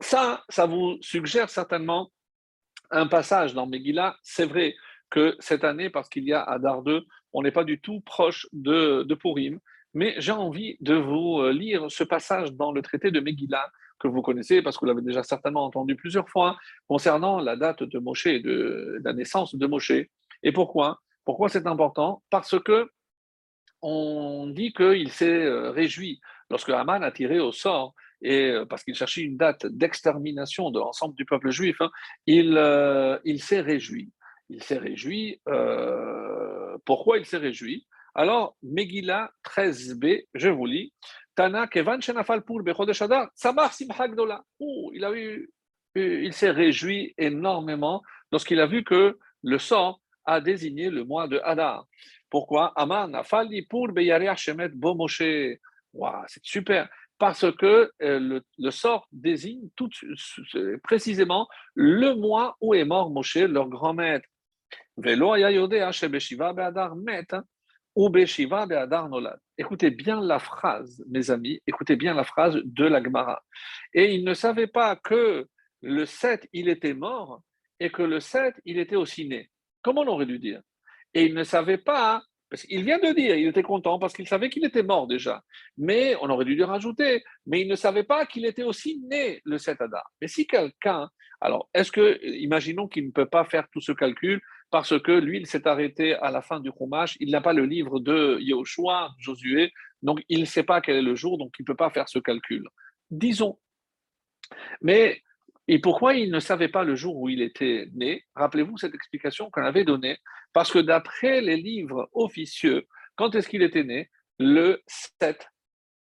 [SPEAKER 1] ça, ça vous suggère certainement un passage dans Megillah. C'est vrai que cette année, parce qu'il y a Adar 2, on n'est pas du tout proche de, de Purim, Mais j'ai envie de vous euh, lire ce passage dans le traité de Megillah que vous connaissez parce que vous l'avez déjà certainement entendu plusieurs fois concernant la date de Moshe, de la naissance de Moshe. Et pourquoi? Pourquoi c'est important? Parce que on dit qu'il s'est euh, réjoui lorsque Haman a tiré au sort et euh, parce qu'il cherchait une date d'extermination de l'ensemble du peuple juif, hein, il, il s'est réjoui. Il s'est réjoui. pourquoi il s'est réjoui? Alors, Megillah 13b, je vous lis. Tana Kevan Shenafal Samar Simcha Gdola. Il, il s'est réjoui énormément lorsqu'il a vu que le sort a désigné le mois de Hadar. Pourquoi? Aman Nafali pour Beyariach Shemet Bomoshe. Wow, c'est super. Parce que euh, le, sort désigne tout, précisément le mois où est mort Moshe, leur grand maître. Be'adar Met. Écoutez bien la phrase, mes amis, écoutez bien la phrase de la Gemara. Et il ne savait pas que le 7, il était mort et que le 7, il était aussi né. Comment on aurait dû dire Et il ne savait pas, parce qu'il vient de dire, il était content parce qu'il savait qu'il était mort déjà. Mais on aurait dû lui rajouter, mais il ne savait pas qu'il était aussi né le 7 Adar. Mais si quelqu'un, alors est-ce que, imaginons qu'il ne peut pas faire tout ce calcul, parce que lui, il s'est arrêté à la fin du Chumash, il n'a pas le livre de Josué, donc il ne sait pas quel est le jour, donc il ne peut pas faire ce calcul. Disons. Mais, et pourquoi il ne savait pas le jour où il était né? Rappelez-vous cette explication qu'on avait donnée, parce que d'après les livres officieux, quand est-ce qu'il était né? Le 7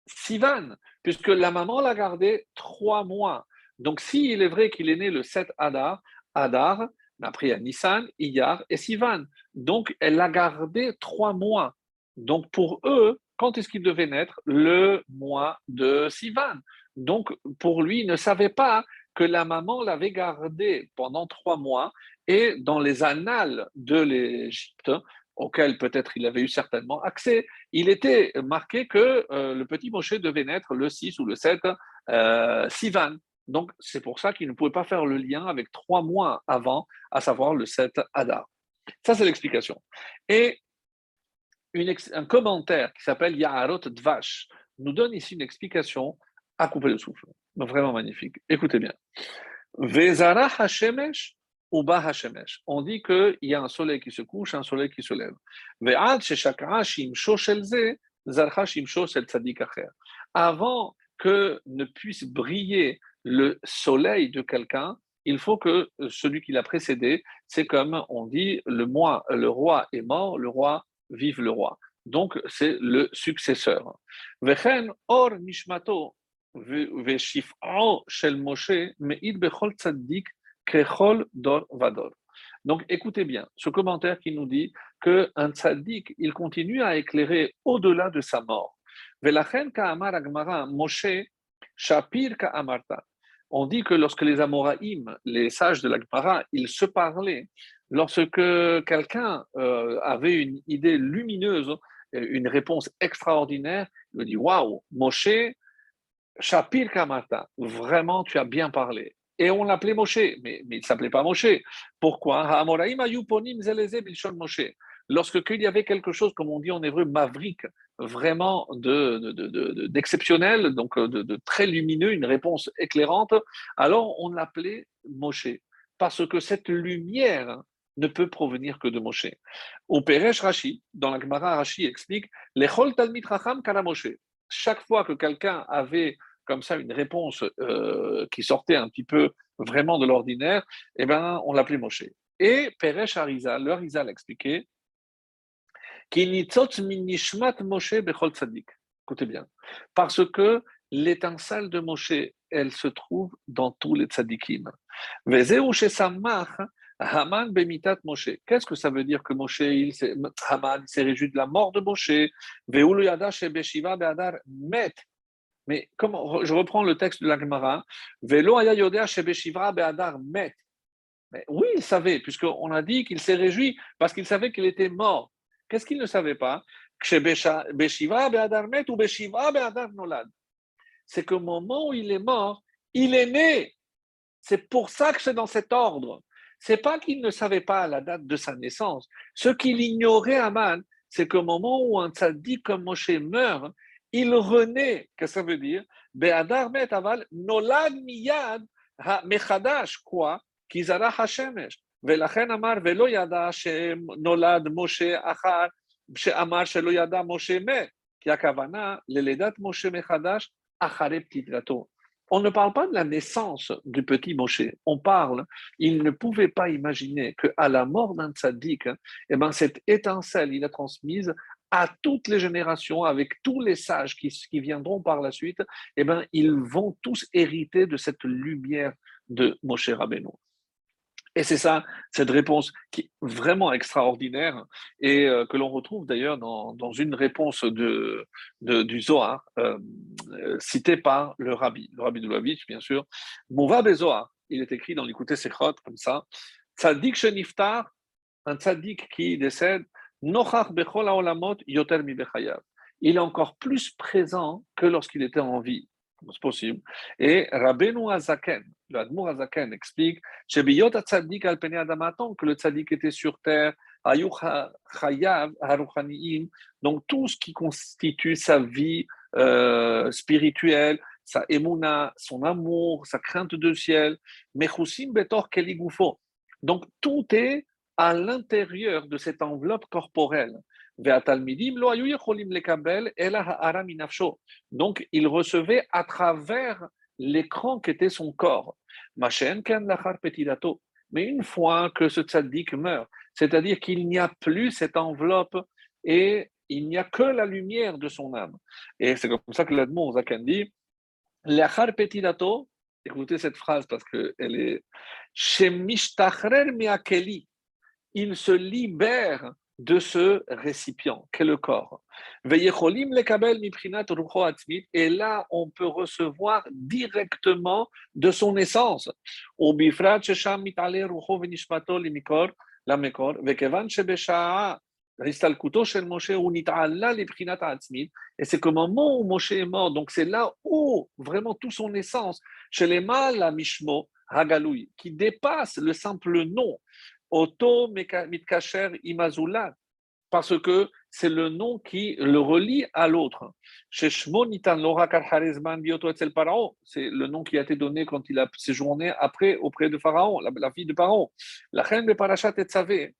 [SPEAKER 1] Sivan, puisque la maman l'a gardé trois mois. Donc, s'il est vrai qu'il est né le 7 Adar, Adar, après, Nissan, Iyar et Sivan. Donc, elle l'a gardé trois mois. Donc, pour eux, quand est-ce qu'il devait naître? Le mois de Sivan. Donc, pour lui, il ne savait pas que la maman l'avait gardé pendant trois mois. Et dans les annales de l'Égypte, auxquelles peut-être il avait eu certainement accès, il était marqué que euh, le petit Moshe devait naître le 6 ou le 7 euh, Sivan. Donc, c'est pour ça qu'il ne pouvait pas faire le lien avec trois mois avant, à savoir le 7 Adar. Ça, c'est l'explication. Et un commentaire qui s'appelle Yaharot Dvash nous donne ici une explication à couper le souffle. Vraiment magnifique. Écoutez bien. Vezara Hashemesh ou Hashemesh? On dit qu'il y a un soleil qui se couche, un soleil qui se lève. Avant que ne puisse briller le soleil de quelqu'un, il faut que celui qui l'a précédé, c'est comme on dit, le, moi, le roi est mort, le roi vive le roi. Donc, c'est le successeur. or nishmato Donc, écoutez bien ce commentaire qui nous dit qu'un tzaddik, il continue à éclairer au-delà de sa mort. Moshe Shapir on dit que lorsque les Amoraïm, les sages de la Gemara, ils se parlaient, lorsque quelqu'un euh, avait une idée lumineuse, une réponse extraordinaire, il dit Waouh, Moshe, Shapir Kamata, vraiment tu as bien parlé. Et on l'appelait Moshe, mais, mais il ne s'appelait pas Moshe. Pourquoi? Lorsque il y avait quelque chose, comme on dit en hébreu, mavrik, vraiment d'exceptionnel, de, de, donc de, très lumineux, une réponse éclairante, alors on l'appelait Moshe, parce que cette lumière ne peut provenir que de Moshe. Au Peresh Rashi, dans la Gemara Rashi explique, les talmid racham kala Moshe. Chaque fois que quelqu'un avait comme ça une réponse euh, qui sortait un petit peu vraiment de l'ordinaire, eh ben, on l'appelait Moshe. Et Peresh Arizal, le Arizal expliquait Moshe bechol Écoutez bien. Parce que l'étincelle de Moshe, elle se trouve dans tous les tzadikim. Haman bemitat Moshe. Qu'est-ce que ça veut dire que Moshe, il Haman s'est réjoui de la mort de Moshe? met. Mais comment, je reprends le texte de la Gemara. Velo be'adar met. Mais oui, il savait, puisqu'on a dit qu'il s'est réjoui parce qu'il savait qu'il était mort. Qu'est-ce qu'il ne savait pas? C'est qu'au moment où il est mort, il est né. C'est pour ça que c'est dans cet ordre C'est pas qu'il ne savait pas la date de sa naissance. Ce qu'il ignorait, Aman, c'est qu'au moment où un tzaddik comme Moshe meurt, il renaît. Qu'est-ce que ça veut dire Be'adar met aval nolad miyad mechadash, quoi Kizara hashemesh. ולכן אמר, ולא ידע שנולד משה אחר, שאמר שלא ידע משה מת, כי הכוונה ללידת משה מחדש אחרי פטירתו. On ne parle pas de la naissance du petit Moshe. On parle, il ne pouvait pas imaginer qu'à la mort d'un tzaddik, eh ben, cette étincelle, il a transmise à toutes les générations, avec tous les sages qui, qui viendront par la suite, eh ben, ils vont tous hériter de cette lumière de Moshe Rabbeinu. Et c'est ça, cette réponse qui est vraiment extraordinaire et euh, que l'on retrouve d'ailleurs dans, dans, une réponse de, du Zohar euh, euh, citée par le rabbi, le rabbi de Lubavitch, bien sûr. Il est écrit dans l'écouté Sechot comme ça Tzadik Sheniftar, un tzadik qui décède, Nochach Bechol Aolamot Yoter Mi Il est encore plus présent que lorsqu'il était en vie c'est possible. Et Rabbeinu Azaken, le Admour Azaken explique que le tzaddik était sur terre, donc tout ce qui constitue sa vie euh, spirituelle, sa émouna, son amour, sa crainte de ciel, betor Donc tout est à l'intérieur de cette enveloppe corporelle. Donc, il recevait à travers l'écran qui était son corps. Mais une fois que ce tzaddik meurt, c'est-à-dire qu'il n'y a plus cette enveloppe et il n'y a que la lumière de son âme. Et c'est comme ça que l'Admon Zakan dit écoutez cette phrase parce qu'elle est il se libère de ce récipient, qu'est le corps? Et là, on peut recevoir directement de son essence. Et c'est qu'au moment où Moshe est mort, donc c'est là où vraiment tout son essence, chez les mâles, Mishmo, qui dépasse le simple nom. Auto Mitkacher Imazulat, parce que c'est le nom qui le relie à l'autre. C'est le nom qui a été donné quand il a séjourné après auprès de Pharaon, la, fille de Pharaon. La reine de Parashat et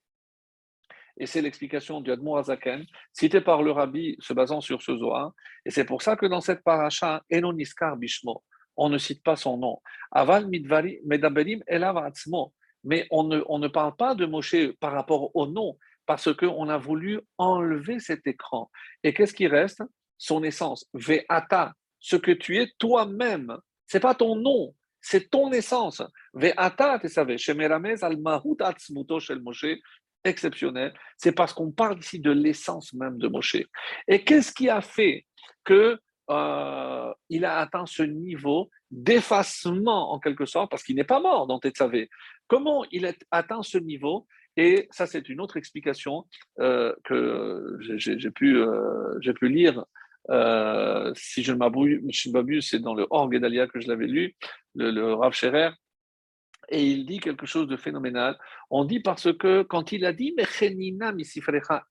[SPEAKER 1] Et c'est l'explication du Admor Azaken, cité par le rabbi se basant sur ce Zohar. Et c'est pour ça que dans cette paracha, Enoniskar Bishmo, on ne cite pas son nom. Aval Medaberim Elav Atzmo mais on ne, on ne parle pas de Moshe par rapport au nom, parce qu'on a voulu enlever cet écran. Et qu'est-ce qui reste? Son essence. Ve'ata, ce que tu es toi-même. C'est pas ton nom, c'est ton essence. Ve'ata, tu savais, al mahut shel Moshe, exceptionnel. C'est parce qu'on parle ici de l'essence même de Moshe. Et qu'est-ce qui a fait que euh, il a atteint ce niveau d'effacement en quelque sorte, parce qu'il n'est pas mort dans Tetzavé? Comment il a atteint ce niveau Et ça, c'est une autre explication euh, que j'ai pu, euh, pu lire. Euh, si je ne m'abuse, c'est dans le Orgue d'Alia que je l'avais lu, le, le Rav et il dit quelque chose de phénoménal. On dit parce que quand il a dit Mechenina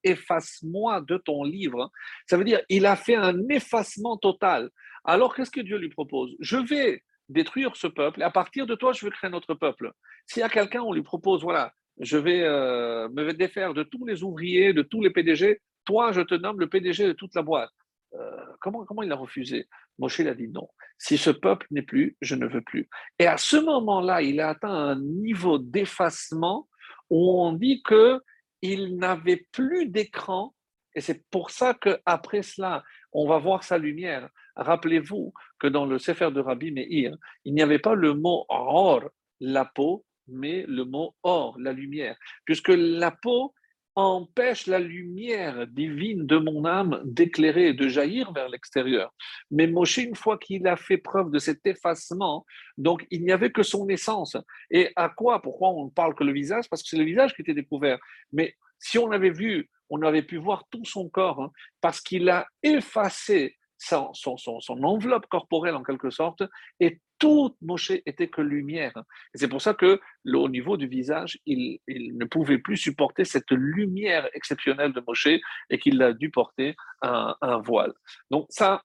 [SPEAKER 1] efface-moi de ton livre, ça veut dire il a fait un effacement total. Alors qu'est-ce que Dieu lui propose? Je vais détruire ce peuple et à partir de toi, je vais créer notre peuple. S'il y a quelqu'un, on lui propose, voilà, je vais euh, me défaire de tous les ouvriers, de tous les PDG, toi, je te nomme le PDG de toute la boîte. Euh, comment, comment il a refusé? Moshe il a dit non. Si ce peuple n'est plus, je ne veux plus. Et à ce moment-là, il a atteint un niveau d'effacement où on dit que il n'avait plus d'écran. Et c'est pour ça qu'après cela, on va voir sa lumière. Rappelez-vous que dans le Sefer de Rabbi Meir, il n'y avait pas le mot or, la peau, mais le mot or, la lumière. Puisque la peau empêche la lumière divine de mon âme d'éclairer et de jaillir vers l'extérieur. Mais Moshe, une fois qu'il a fait preuve de cet effacement, donc il n'y avait que son essence. Et à quoi Pourquoi on ne parle que le visage? Parce que c'est le visage qui était découvert. Mais si on avait vu, on avait pu voir tout son corps, hein, parce qu'il a effacé son, enveloppe corporelle en quelque sorte, et Tout Moshe était que lumière. C'est pour ça que, au niveau du visage, il, ne pouvait plus supporter cette lumière exceptionnelle de Moshe et qu'il a dû porter un, voile. Donc, ça,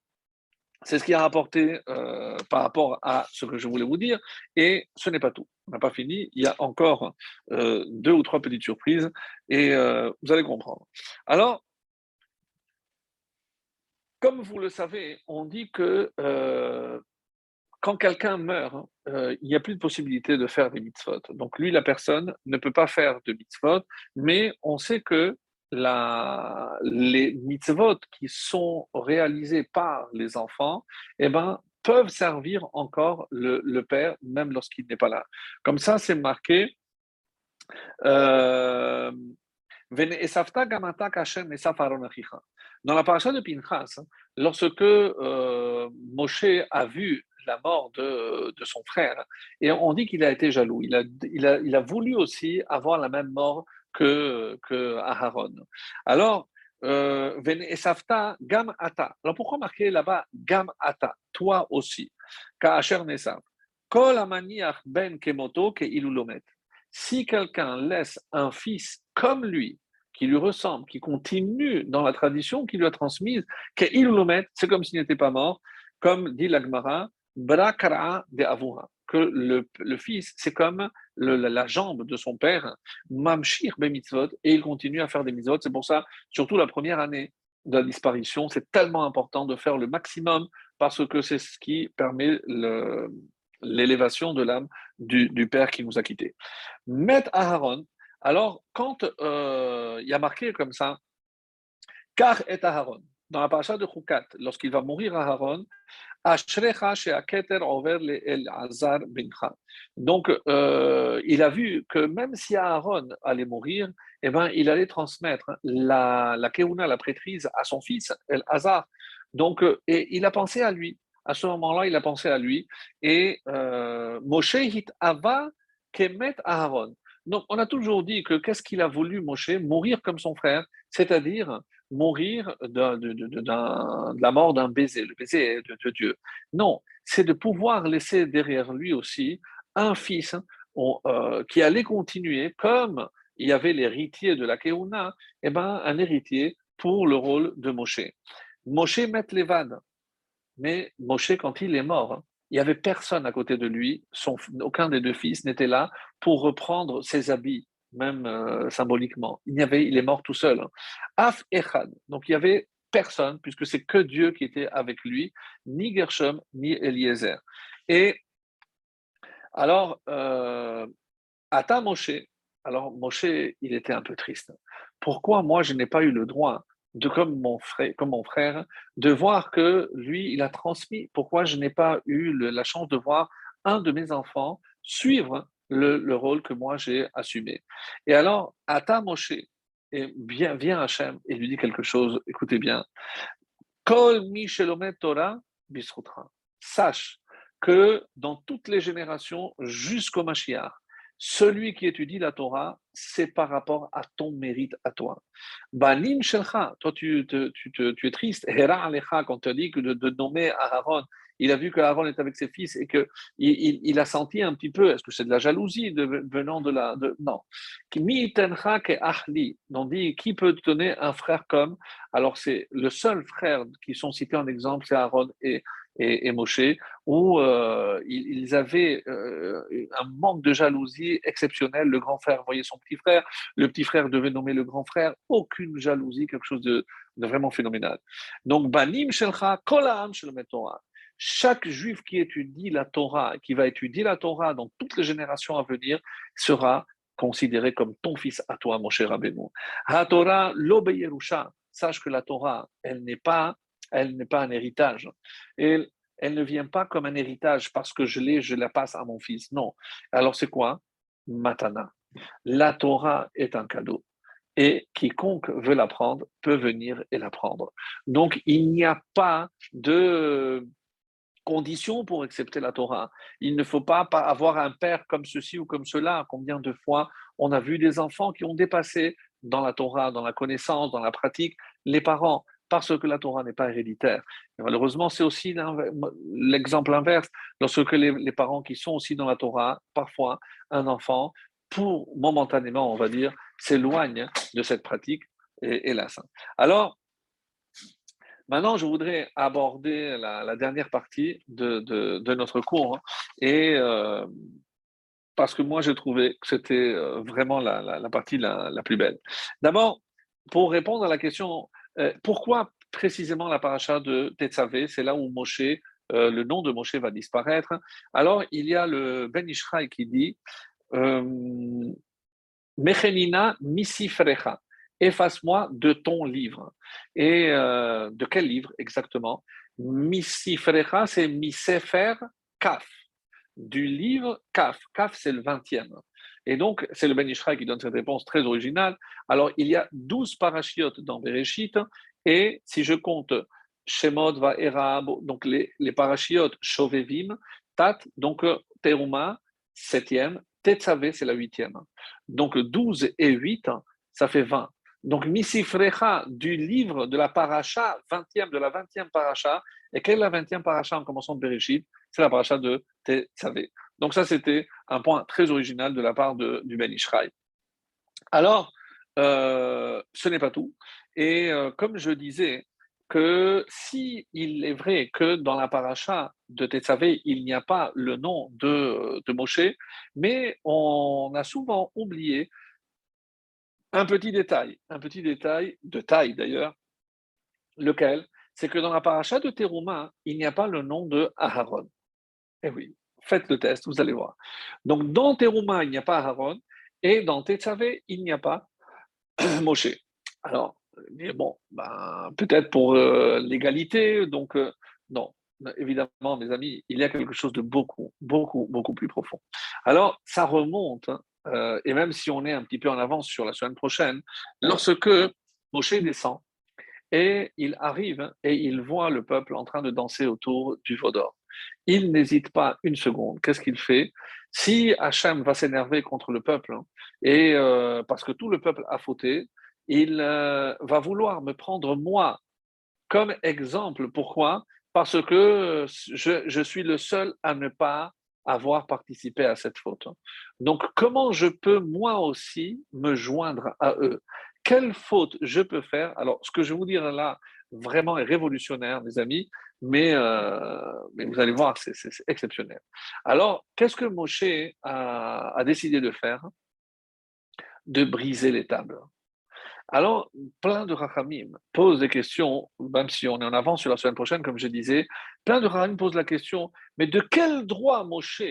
[SPEAKER 1] c'est ce qui a rapporté euh, par rapport à ce que je voulais vous dire. Et ce n'est pas tout. On n'a pas fini. Il y a encore euh, deux ou trois petites surprises et euh, vous allez comprendre. Alors, comme vous le savez, on dit que quand quelqu'un meurt, il n'y a plus de possibilité de faire des mitzvot. Donc lui, la personne ne peut pas faire de mitzvot, mais on sait que les mitzvot qui sont réalisés par les enfants, eh ben, peuvent servir encore le, père, même lorsqu'il n'est pas là. Comme ça, c'est marqué. Euh, dans la de Pinchas, lorsque euh, Moshe a vu la mort de, de, son frère, et on dit qu'il a été jaloux, il a, il, a, il a, voulu aussi avoir la même mort que, que Aharon. Alors, euh, Gam Ata. Alors pourquoi marquer là-bas Gam Ata? Toi aussi. Ka'asher Nesav. Kol Ben Kemoto Ke Ilulomet. Si quelqu'un laisse un fils comme lui, qui lui ressemble, qui continue dans la tradition qu'il lui a transmise, c'est comme s'il n'était pas mort, comme dit l'Agmara, Brakara de que le, le fils, c'est comme le, la, jambe de son père, Mamshir mitzvot, et il continue à faire des mitzvot. C'est pour ça, surtout la première année de la disparition, c'est tellement important de faire le maximum parce que c'est ce qui permet l'élévation de l'âme du, père qui nous a quittés. Met Aharon, alors, quand euh, il y a marqué comme ça, car est Aaron, dans la paracha de Chukat, lorsqu'il va mourir Aaron, donc, euh, il a vu que même si Aaron allait mourir, eh ben, il allait transmettre la, keuna, la prêtrise, à son fils, El Hazar. Donc, euh, et il a pensé à lui. À ce moment-là, il a pensé à lui. Et euh, Moshe hit ava kemet Aaron. Donc, on a toujours dit que qu'est-ce qu'il a voulu, Moshe? Mourir comme son frère, c'est-à-dire mourir de, la mort d'un baiser, le baiser de, Dieu. Non, c'est de pouvoir laisser derrière lui aussi un fils hein, euh, qui allait continuer, comme il y avait l'héritier de la Keuna, eh ben, un héritier pour le rôle de Moshe. Moshe met Levad, mais Moshe, quand il est mort, hein, il n'y avait personne à côté de lui, aucun des deux fils n'était là pour reprendre ses habits, même euh, symboliquement. Il, y avait, il est mort tout seul. Hein. Af Echad, donc il n'y avait personne, puisque c'est que Dieu qui était avec lui, ni Gershom, ni Eliezer. Et alors, euh, Moshe, alors Moshe, il était un peu triste. Pourquoi moi, je n'ai pas eu le droit de comme mon frère, de voir que lui, il a transmis. Pourquoi je n'ai pas eu la chance de voir un de mes enfants suivre le, rôle que moi j'ai assumé. Et alors, Ata Moshe, et vient, vient Hachem et lui dit quelque chose, écoutez bien. Kol Torah Sache que dans toutes les générations jusqu'au Mashiach, celui qui étudie la Torah, c'est par rapport à ton mérite à toi. Banim shelcha, toi tu, tu, es triste. Hera alecha, quand on dit que de, nommer Aaron, il a vu que Aaron est avec ses fils et que il, a senti un petit peu, est-ce que c'est de la jalousie venant de la. De, non. Mi ke ahli, on dit qui peut donner un frère comme? Alors c'est le seul frère qui sont cités en exemple, c'est Aaron et et, Moshe, où euh, ils, avaient euh, un manque de jalousie exceptionnel. Le grand frère voyait son petit frère, le petit frère devait nommer le grand frère, aucune jalousie, quelque chose de, vraiment phénoménal. Donc, Banim Shelcha, Kolam Torah. Chaque juif qui étudie la Torah, qui va étudier la Torah dans toutes les générations à venir, sera considéré comme ton fils à toi, mon cher. Ha Torah, Sache que la Torah, elle n'est pas elle n'est pas un héritage. Et elle ne vient pas comme un héritage parce que je l'ai, je la passe à mon fils. Non. Alors c'est quoi? Matana. La Torah est un cadeau. Et quiconque veut l'apprendre peut venir et l'apprendre. Donc il n'y a pas de condition pour accepter la Torah. Il ne faut pas avoir un père comme ceci ou comme cela. Combien de fois on a vu des enfants qui ont dépassé dans la Torah, dans la connaissance, dans la pratique, les parents parce que la Torah n'est pas héréditaire. malheureusement, c'est aussi l'exemple inverse. Lorsque les, parents qui sont aussi dans la Torah, parfois un enfant, pour momentanément, on va dire, s'éloigne de cette pratique, et, hélas. Alors, Maintenant, je voudrais aborder la, dernière partie de, notre cours. Hein. et euh, parce que moi, j'ai trouvé que c'était euh, vraiment la, partie la, plus belle. D'abord, pour répondre à la question, pourquoi précisément la paracha de Tetzavé? C'est là où Moshe, euh, le nom de Moshe va disparaître. Alors, il y a le Ben Ishraï qui dit Mechenina misifrecha, efface-moi de ton livre. Et de quel livre exactement? Misifrecha, c'est Misefer Kaf du livre Kaf. Kaf, c'est le 20e. Et donc, c'est le Ben Ishraï qui donne cette réponse très originale. Alors, il y a 12 parachiotes dans Bereshit, et si je compte Shemot, Va, Erab, donc les, les parachiotes Shovevim, Tat, donc Teruma, 7e, Tetzavé, c'est la 8e. Donc, 12 et 8, ça fait 20. Donc, Misifrecha du livre de la paracha, 20e, de la 20e paracha. Et quelle est la 20e paracha en commençant de Bereshit? C'est la paracha de Tetzavé. Donc ça, c'était un point très original de la part de, du Ben Ishraï. Alors, euh, ce n'est pas tout. Et euh, comme je disais, que si il est vrai que dans la paracha de Tetzavé, il n'y a pas le nom de, Moshe, mais on a souvent oublié un petit détail, un petit détail de taille d'ailleurs, lequel? C'est que dans la paracha de Teruma, il n'y a pas le nom de Aharon. Eh oui, faites le test, vous allez voir. Donc, dans Teruma, il n'y a pas Aaron, et dans Tetzavé, il n'y a pas <clears throat> Moshe. Alors, ben, peut-être pour euh, l'égalité, donc euh, non, évidemment, mes amis, il y a quelque chose de beaucoup, beaucoup, beaucoup plus profond. Alors, ça remonte, hein, euh, et même si on est un petit peu en avance sur la semaine prochaine, lorsque Moshe descend, et il arrive et il voit le peuple en train de danser autour du Vaudor il n'hésite pas une seconde. Qu'est-ce qu'il fait? Si Hachem va s'énerver contre le peuple, hein, et euh, parce que tout le peuple a fauté, il euh, va vouloir me prendre moi comme exemple. Pourquoi? Parce que je, suis le seul à ne pas avoir participé à cette faute. Donc, comment je peux moi aussi me joindre à eux? Quelle faute je peux faire? Alors, ce que je vais vous dire là, vraiment est révolutionnaire, mes amis, mais, euh, mais vous allez voir, c'est exceptionnel. Alors, qu'est-ce que Moshe a, décidé de faire? De briser les tables. Alors, plein de Rachamim posent des questions, même si on est en avance sur la semaine prochaine, comme je disais, plein de Rachamim posent la question, mais de quel droit, Moshe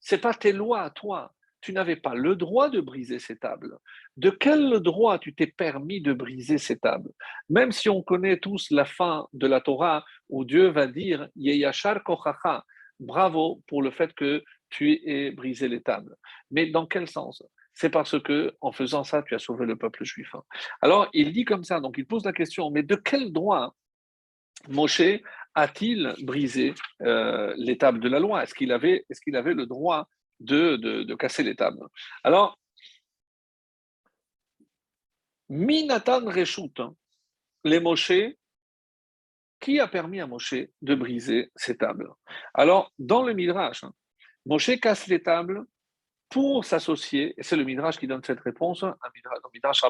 [SPEAKER 1] C'est pas tes lois à toi, tu n'avais pas le droit de briser ces tables. De quel droit tu t'es permis de briser ces tables? Même si on connaît tous la fin de la Torah où Dieu va dire bravo pour le fait que tu aies brisé les tables. Mais dans quel sens? C'est parce que en faisant ça, tu as sauvé le peuple juif. Alors, il dit comme ça, donc il pose la question, mais de quel droit Moshe a-t-il brisé euh, les tables de la loi? Est-ce qu'il avait, est qu'il avait le droit de, casser les tables. Alors, Minatan Reshut, les Moshe, qui a permis à Moshe de briser ces tables? Alors, dans le Midrash, Moshe casse les tables pour s'associer, et c'est le Midrash qui donne cette réponse, Midrash, un Midrash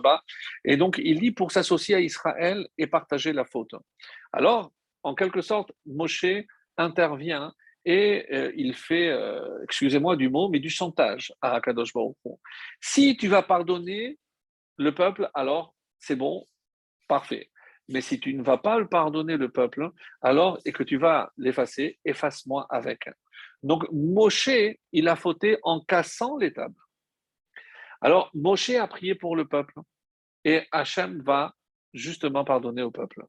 [SPEAKER 1] et donc il dit pour s'associer à Israël et partager la faute. Alors, en quelque sorte, Moshe intervient et euh, il fait, euh, excusez-moi du mot, mais du chantage à Akadosh Baruch Si tu vas pardonner le peuple, alors c'est bon, parfait. Mais si tu ne vas pas le pardonner le peuple, alors et que tu vas l'effacer, efface-moi avec. Donc Moshe, il a fauté en cassant les tables. Alors Moshe a prié pour le peuple et Hachem va justement pardonner au peuple.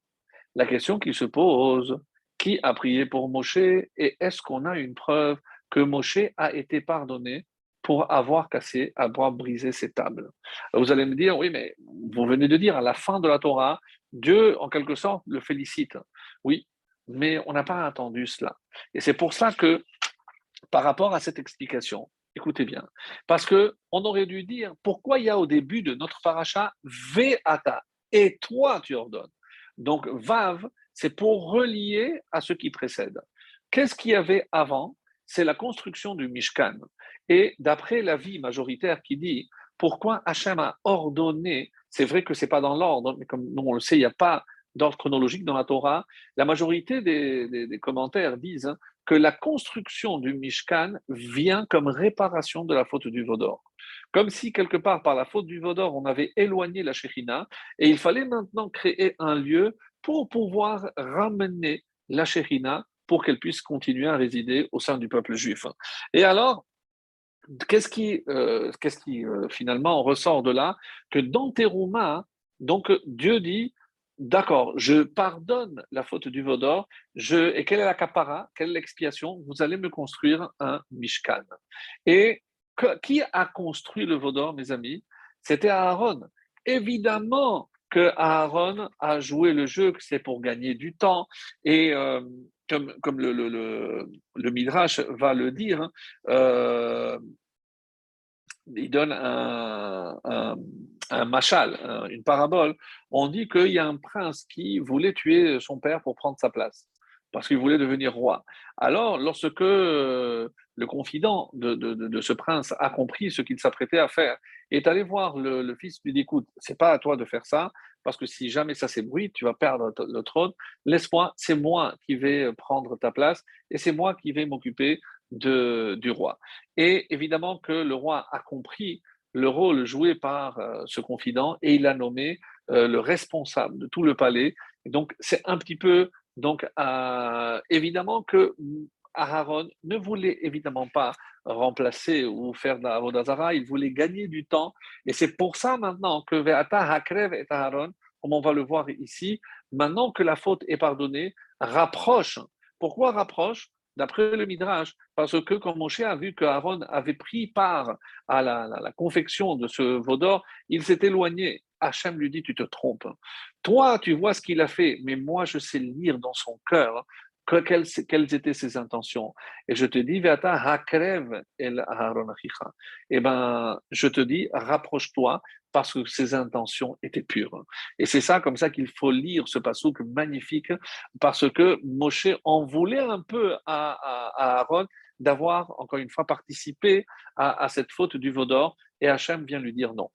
[SPEAKER 1] La question qui se pose, qui a prié pour Moshe et est-ce qu'on a une preuve que Moshe a été pardonné pour avoir cassé, avoir brisé ses tables? Vous allez me dire, oui, mais vous venez de dire à la fin de la Torah, Dieu, en quelque sorte, le félicite. Oui, mais on n'a pas attendu cela. Et c'est pour ça que, par rapport à cette explication, écoutez bien, parce que on aurait dû dire pourquoi il y a au début de notre paracha Ve'ata, et toi tu ordonnes? Donc, Vav, c'est pour relier à ce qui précède. Qu'est-ce qu'il y avait avant? C'est la construction du Mishkan. Et d'après la vie majoritaire qui dit pourquoi Hachem a ordonné, c'est vrai que ce n'est pas dans l'ordre, mais comme on le sait, il n'y a pas d'ordre chronologique dans la Torah, la majorité des, commentaires disent hein, que la construction du Mishkan vient comme réparation de la faute du Vaudor. Comme si quelque part, par la faute du Vaudor, on avait éloigné la Shekhinah, et il fallait maintenant créer un lieu pour pouvoir ramener la Shekhinah pour qu'elle puisse continuer à résider au sein du peuple juif. Et alors, qu'est-ce qui, euh, qu'est-ce qui euh, finalement ressort de là? Que dans Terouma, donc Dieu dit, d'accord, je pardonne la faute du Vaudor, je, et quelle est la capara, quelle est l'expiation? Vous allez me construire un Mishkan. Et qui a construit le Vaudor, mes amis? C'était Aaron. Évidemment Aaron a joué le jeu, que c'est pour gagner du temps, et euh, comme, le, Midrash va le dire, hein, euh, il donne un, machal, une parabole. On dit qu'il y a un prince qui voulait tuer son père pour prendre sa place, parce qu'il voulait devenir roi. Alors, lorsque le confident de, ce prince a compris ce qu'il s'apprêtait à faire, est allé voir le, fils, lui dit écoute, c'est pas à toi de faire ça, parce que si jamais ça s'ébruite, tu vas perdre le trône. Laisse-moi, c'est moi qui vais prendre ta place et c'est moi qui vais m'occuper de, du roi. Et évidemment que le roi a compris le rôle joué par euh, ce confident et il a nommé euh, le responsable de tout le palais. donc c'est un petit peu donc euh, évidemment que Aaron ne voulait évidemment pas remplacer ou faire de il voulait gagner du temps. Et c'est pour ça maintenant que Ve'ata Hakrev et Aaron, comme on va le voir ici, maintenant que la faute est pardonnée, rapproche. Pourquoi rapproche D'après le Midrash, parce que quand Moshe a vu que Aaron avait pris part à la, la confection de ce veau d'or, il s'est éloigné. Hachem lui dit, tu te trompes. Toi, tu vois ce qu'il a fait, mais moi, je sais lire dans son cœur quelles, étaient ses intentions. Et je te dis, hakrev el Eh ben, je te dis, rapproche-toi parce que ses intentions étaient pures. Et c'est ça, comme ça qu'il faut lire ce passouk magnifique, parce que Moshe en voulait un peu à, Aaron d'avoir, encore une fois, participé à, à cette faute du Vaudor, et Hachem vient lui dire non.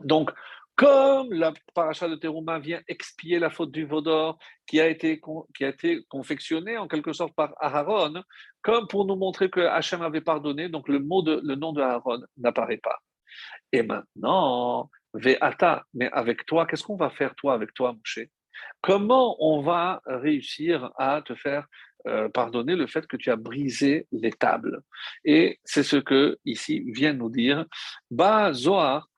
[SPEAKER 1] Donc, comme la paracha de Terouma vient expier la faute du Vaudor qui a été, qui a été confectionnée en quelque sorte par Aaron, comme pour nous montrer que Hachem avait pardonné, donc le, mot de, le nom de Aaron n'apparaît pas. Et maintenant, Ve'ata, mais avec toi, qu'est-ce qu'on va faire toi avec toi, Moshe? Comment on va réussir à te faire euh, pardonner le fait que tu as brisé les tables? Et c'est ce que ici vient nous dire Ba Zohar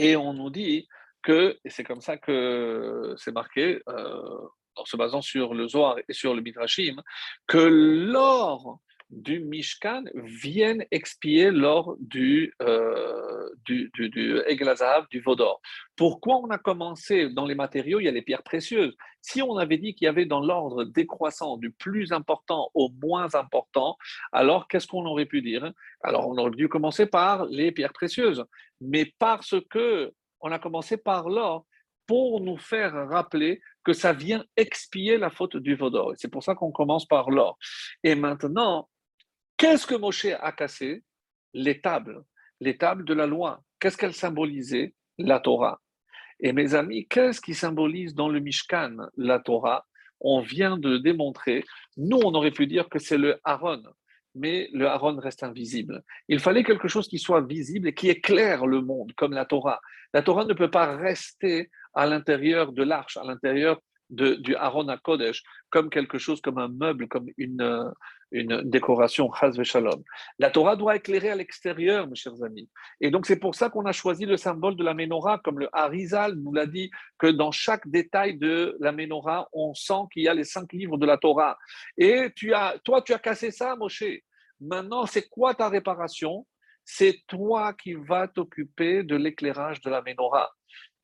[SPEAKER 1] et on nous dit que, et c'est comme ça que c'est marqué, euh, en se basant sur le Zohar et sur le Midrashim, que l'or du Mishkan viennent expier lors du, euh, du, du, du Eglazav, du Vaudor. Pourquoi on a commencé dans les matériaux? Il y a les pierres précieuses. Si on avait dit qu'il y avait dans l'ordre décroissant du plus important au moins important, alors qu'est-ce qu'on aurait pu dire Alors on aurait dû commencer par les pierres précieuses. Mais parce que on a commencé par l'or, pour nous faire rappeler que ça vient expier la faute du Vaudor. C'est pour ça qu'on commence par l'or. Et maintenant, Qu'est-ce que Moshe a cassé? Les tables, les tables de la loi. Qu'est-ce qu'elles symbolisaient? La Torah. Et mes amis, qu'est-ce qui symbolise dans le Mishkan la Torah? On vient de démontrer, nous on aurait pu dire que c'est le Aaron, mais le Aaron reste invisible. Il fallait quelque chose qui soit visible et qui éclaire le monde, comme la Torah. La Torah ne peut pas rester à l'intérieur de l'arche, à l'intérieur du Aaron à Kodesh, comme quelque chose, comme un meuble, comme une, une décoration Shalom. La Torah doit éclairer à l'extérieur, mes chers amis. Et donc, c'est pour ça qu'on a choisi le symbole de la menorah, comme le Harizal nous l'a dit, que dans chaque détail de la menorah, on sent qu'il y a les cinq livres de la Torah. Et tu as, toi, tu as cassé ça, Moshe. Maintenant, c'est quoi ta réparation? C'est toi qui vas t'occuper de l'éclairage de la menorah.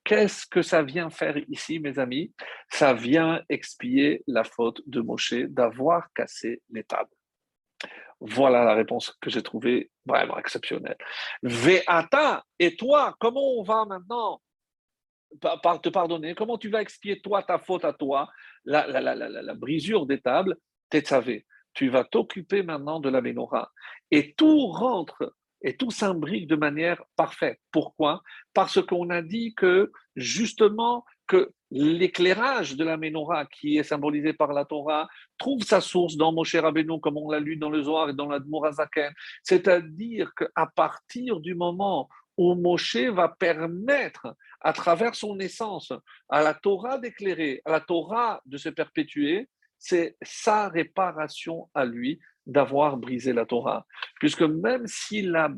[SPEAKER 1] Qu'est-ce que ça vient faire ici, mes amis? Ça vient expier la faute de Moshe d'avoir cassé les tables. Voilà la réponse que j'ai trouvée vraiment exceptionnelle. Ve'ata, et toi, comment on va maintenant? Te pardonner Comment tu vas expier toi ta faute à toi, la, la, la, la brisure des tables Tetzavé. Tu vas t'occuper maintenant de la menorah. Et tout rentre et tout s'imbrique de manière parfaite. Pourquoi? Parce qu'on a dit que justement que l'éclairage de la menorah, qui est symbolisé par la Torah, trouve sa source dans Moshe Rabbeinu, comme on l'a lu dans le Zohar et dans la Zaken. C'est-à-dire qu'à partir du moment où Moshe va permettre, à travers son essence, à la Torah d'éclairer, à la Torah de se perpétuer, c'est sa réparation à lui d'avoir brisé la Torah. Puisque même si la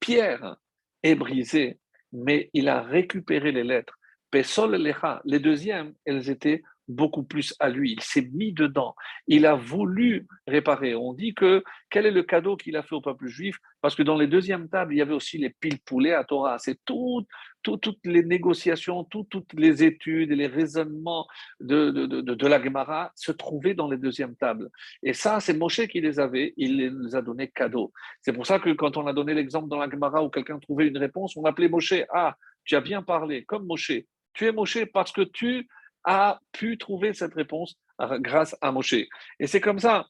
[SPEAKER 1] pierre est brisée, mais il a récupéré les lettres, Pesol les deuxièmes, elles étaient beaucoup plus à lui. Il s'est mis dedans. Il a voulu réparer. On dit que quel est le cadeau qu'il a fait au peuple juif? Parce que dans les deuxièmes tables, il y avait aussi les piles poulets à Torah. C'est toutes les négociations, toutes les études et les raisonnements de, de, la Gemara se trouvaient dans les deuxièmes tables. Et ça, c'est Moshe qui les avait. Il les a donnés cadeaux. C'est pour ça que quand on a donné l'exemple dans la Gemara où quelqu'un trouvait une réponse, on appelait Moshe. Ah, tu as bien parlé, comme Moshe. Tu es Moshe parce que tu a pu trouver cette réponse grâce à Moshe. Et c'est comme ça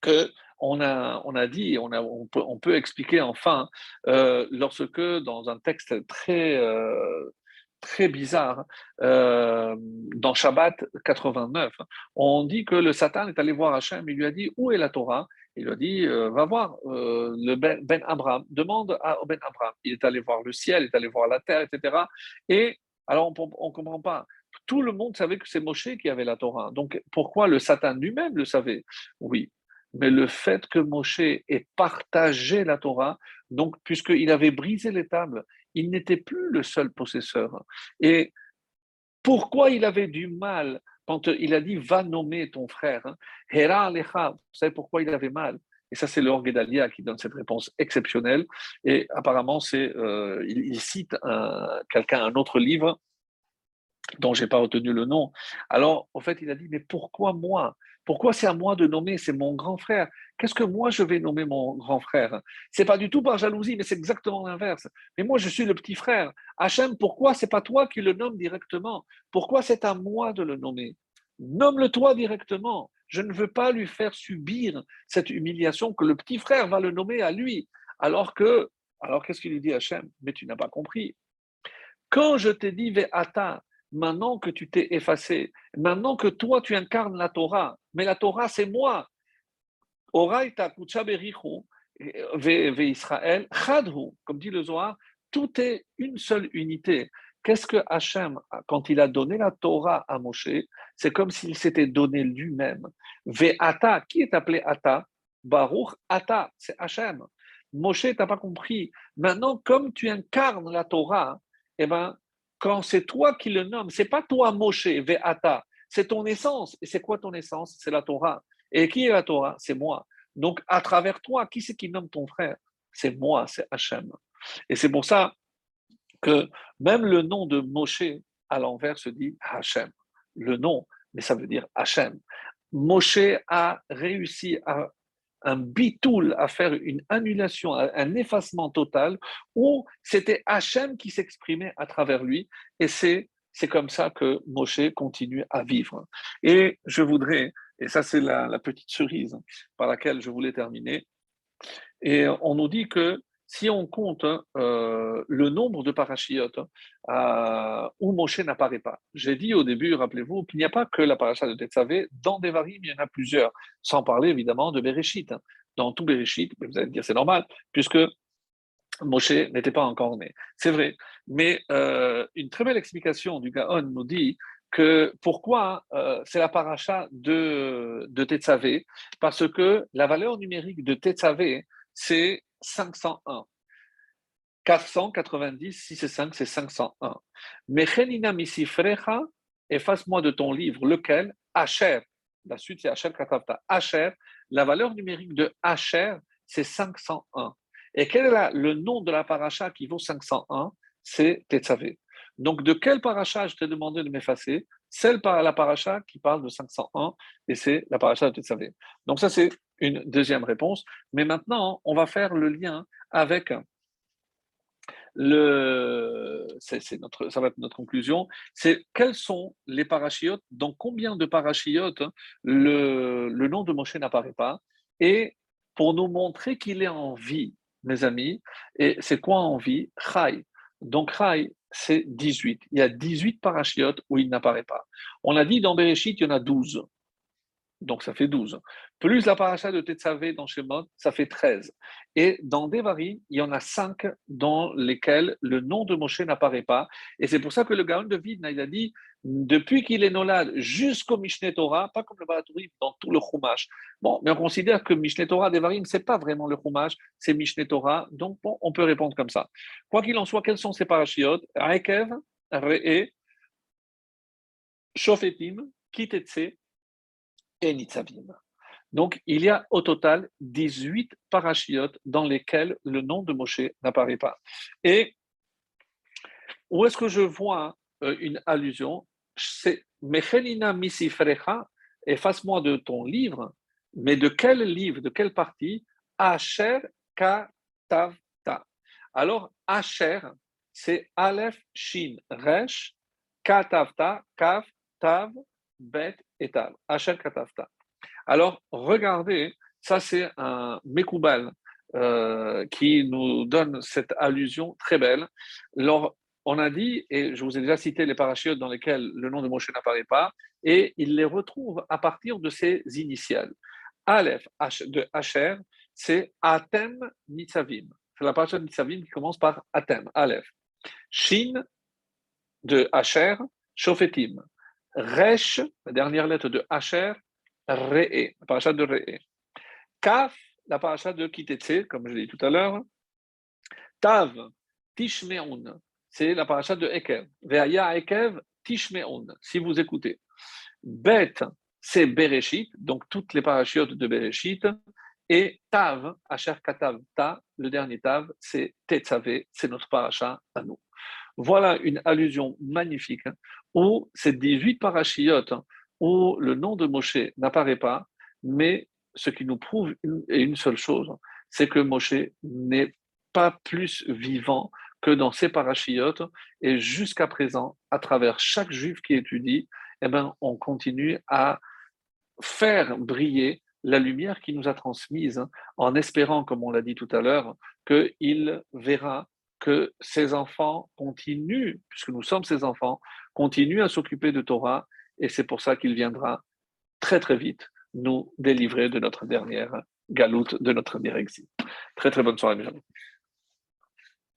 [SPEAKER 1] que on a, on a dit, on, a, on, peut, expliquer enfin, euh, lorsque dans un texte très, euh, très bizarre, euh, dans Shabbat 89, on dit que le Satan est allé voir Hachem, il lui a dit Où est la Torah? Il lui a dit Va voir le Ben, ben Abraham, demande à Ben Abraham. Il est allé voir le ciel, il est allé voir la terre, etc. Et alors on ne comprend pas tout le monde savait que c'est Moshe qui avait la Torah. Donc pourquoi le Satan lui-même le savait? Oui, mais le fait que Moshe ait partagé la Torah, donc puisqu'il avait brisé les tables, il n'était plus le seul possesseur. Et pourquoi il avait du mal quand il a dit va nommer ton frère hein? Hera Alecha, vous savez pourquoi il avait mal? Et ça, c'est le Gedalia qui donne cette réponse exceptionnelle. Et apparemment, euh, il, cite quelqu'un, un autre livre, dont j'ai pas retenu le nom. Alors, en fait, il a dit, mais pourquoi moi? Pourquoi c'est à moi de nommer? C'est mon grand frère. Qu'est-ce que moi je vais nommer mon grand frère? C'est pas du tout par jalousie, mais c'est exactement l'inverse. Mais moi, je suis le petit frère. Hachem, pourquoi c'est pas toi qui le nommes directement? Pourquoi c'est à moi de le nommer? Nomme-le toi directement. Je ne veux pas lui faire subir cette humiliation que le petit frère va le nommer à lui. Alors que, alors qu'est-ce qu'il lui dit Hachem? Mais tu n'as pas compris. Quand je t'ai dit Ve'ata, maintenant que tu t'es effacé, maintenant que toi tu incarnes la Torah, mais la Torah c'est moi. Israël, comme dit le Zohar, tout est une seule unité. Qu'est-ce que Hachem, quand il a donné la Torah à Moshe, c'est comme s'il s'était donné lui-même. Ve'ata, qui est appelé Ata? Baruch Ata, c'est Hachem. Moshe, tu pas compris. Maintenant, comme tu incarnes la Torah, eh ben, quand c'est toi qui le nommes, c'est pas toi Moshe, Ve'ata, c'est ton essence. Et c'est quoi ton essence? C'est la Torah. Et qui est la Torah? C'est moi. Donc, à travers toi, qui c'est qui nomme ton frère? C'est moi, c'est Hachem. Et c'est pour ça que même le nom de Moshe à l'envers se dit Hachem. Le nom, mais ça veut dire Hachem. Moshe a réussi à un bitoul, à faire une annulation, un effacement total, où c'était Hachem qui s'exprimait à travers lui, et c'est c'est comme ça que Moshe continue à vivre. Et je voudrais, et ça c'est la, petite cerise par laquelle je voulais terminer, et on nous dit que si on compte euh, le nombre de parachiotes euh, où Moshe n'apparaît pas, j'ai dit au début, rappelez-vous, qu'il n'y a pas que la paracha de Tetzavé, dans Devarim, il y en a plusieurs, sans parler évidemment de Bereshit. Dans tout Bereshit, vous allez me dire c'est normal, puisque Moshe n'était pas encore né. C'est vrai. Mais euh, une très belle explication du Gaon nous dit que pourquoi c'est la paracha de, de Tetzavé, parce que la valeur numérique de Tetzavé, c'est 501. 490, si c'est 5, c'est 501. Mechenina misifrecha, efface-moi de ton livre, lequel Asher. La suite, c'est Asher Katavta. Asher, la valeur numérique de Asher, c'est 501. Et quel est le nom de la paracha qui vaut 501 C'est Tetzavé. Donc, de quel paracha je t'ai demandé de m'effacer? Celle par la paracha qui parle de 501, et c'est la paracha de Tetzavé. Donc, ça, c'est une deuxième réponse. Mais maintenant, on va faire le lien avec le, c'est notre, ça va être notre conclusion, c'est quels sont les parachiotes, dans combien de parachiotes le, le nom de Moshe n'apparaît pas, et pour nous montrer qu'il est en vie, mes amis, et c'est quoi en vie? Chai. Donc Chai, c'est 18. Il y a 18 parachiotes où il n'apparaît pas. On a dit dans Bereshit, il y en a 12 donc ça fait 12. Plus la paracha de Tetzavé dans Shemot, ça fait 13. Et dans Devarim, il y en a 5 dans lesquels le nom de Moshe n'apparaît pas. Et c'est pour ça que le Gaon de Vidna, il a dit, depuis qu'il est Nolad jusqu'au Mishneh Torah, pas comme le Baratourim dans tout le Chumash. Bon, mais on considère que Mishneh Torah, Devarim, c'est pas vraiment le Chumash, c'est Mishneh Torah. Donc bon, on peut répondre comme ça. Quoi qu'il en soit, quels sont ces parachiotes Rekev, Re'e, Shofetim, Kitetse, et Nitzavim. Donc, il y a au total 18 parachiotes dans lesquels le nom de Moshe n'apparaît pas. Et où est-ce que je vois euh, une allusion? C'est Mechelina Misifrecha, efface-moi de ton livre, mais de quel livre, de quelle partie? Asher Katavta. Alors, Asher, c'est Aleph, Shin, Resh, Katavta, Kav, Tav, Bet et Tav. Asher Katavta. Alors, regardez, ça c'est un Mekoubal euh, qui nous donne cette allusion très belle. Alors, on a dit, et je vous ai déjà cité les parachutes dans lesquels le nom de Moshe n'apparaît pas, et il les retrouve à partir de ses initiales. Aleph de Asher, c'est Atem Nitzavim. C'est la parachute de Nitzavim qui commence par Atem, Aleph. Shin de Asher, Shofetim. Resh, la dernière lettre de Asher, Re'e, la paracha de Re'e. Kaf, la paracha de Kitetse, comme je l'ai dit tout à l'heure. Tav, Tishmeun, c'est la paracha de Ekev. Ve'aya Ekev, Tishmeun, si vous écoutez. Bet, c'est Bereshit, donc toutes les parachutes de Bereshit. Et Tav, Asher Katav, Ta, le dernier Tav, c'est Tetzavé, c'est notre paracha à nous. Voilà une allusion magnifique où ces 18 parachiotes où le nom de Moshe n'apparaît pas, mais ce qui nous prouve une, une seule chose, c'est que Moshe n'est pas plus vivant que dans ses parachiotes, et jusqu'à présent, à travers chaque juif qui étudie, eh ben, on continue à faire briller la lumière qui nous a transmise, en espérant, comme on l'a dit tout à l'heure, qu'il verra que ses enfants continuent, puisque nous sommes ses enfants, continuent à s'occuper de Torah, et c'est pour ça qu'il viendra très très vite nous délivrer de notre dernière galoute, de notre dernier exil. Très très bonne soirée, mes amis.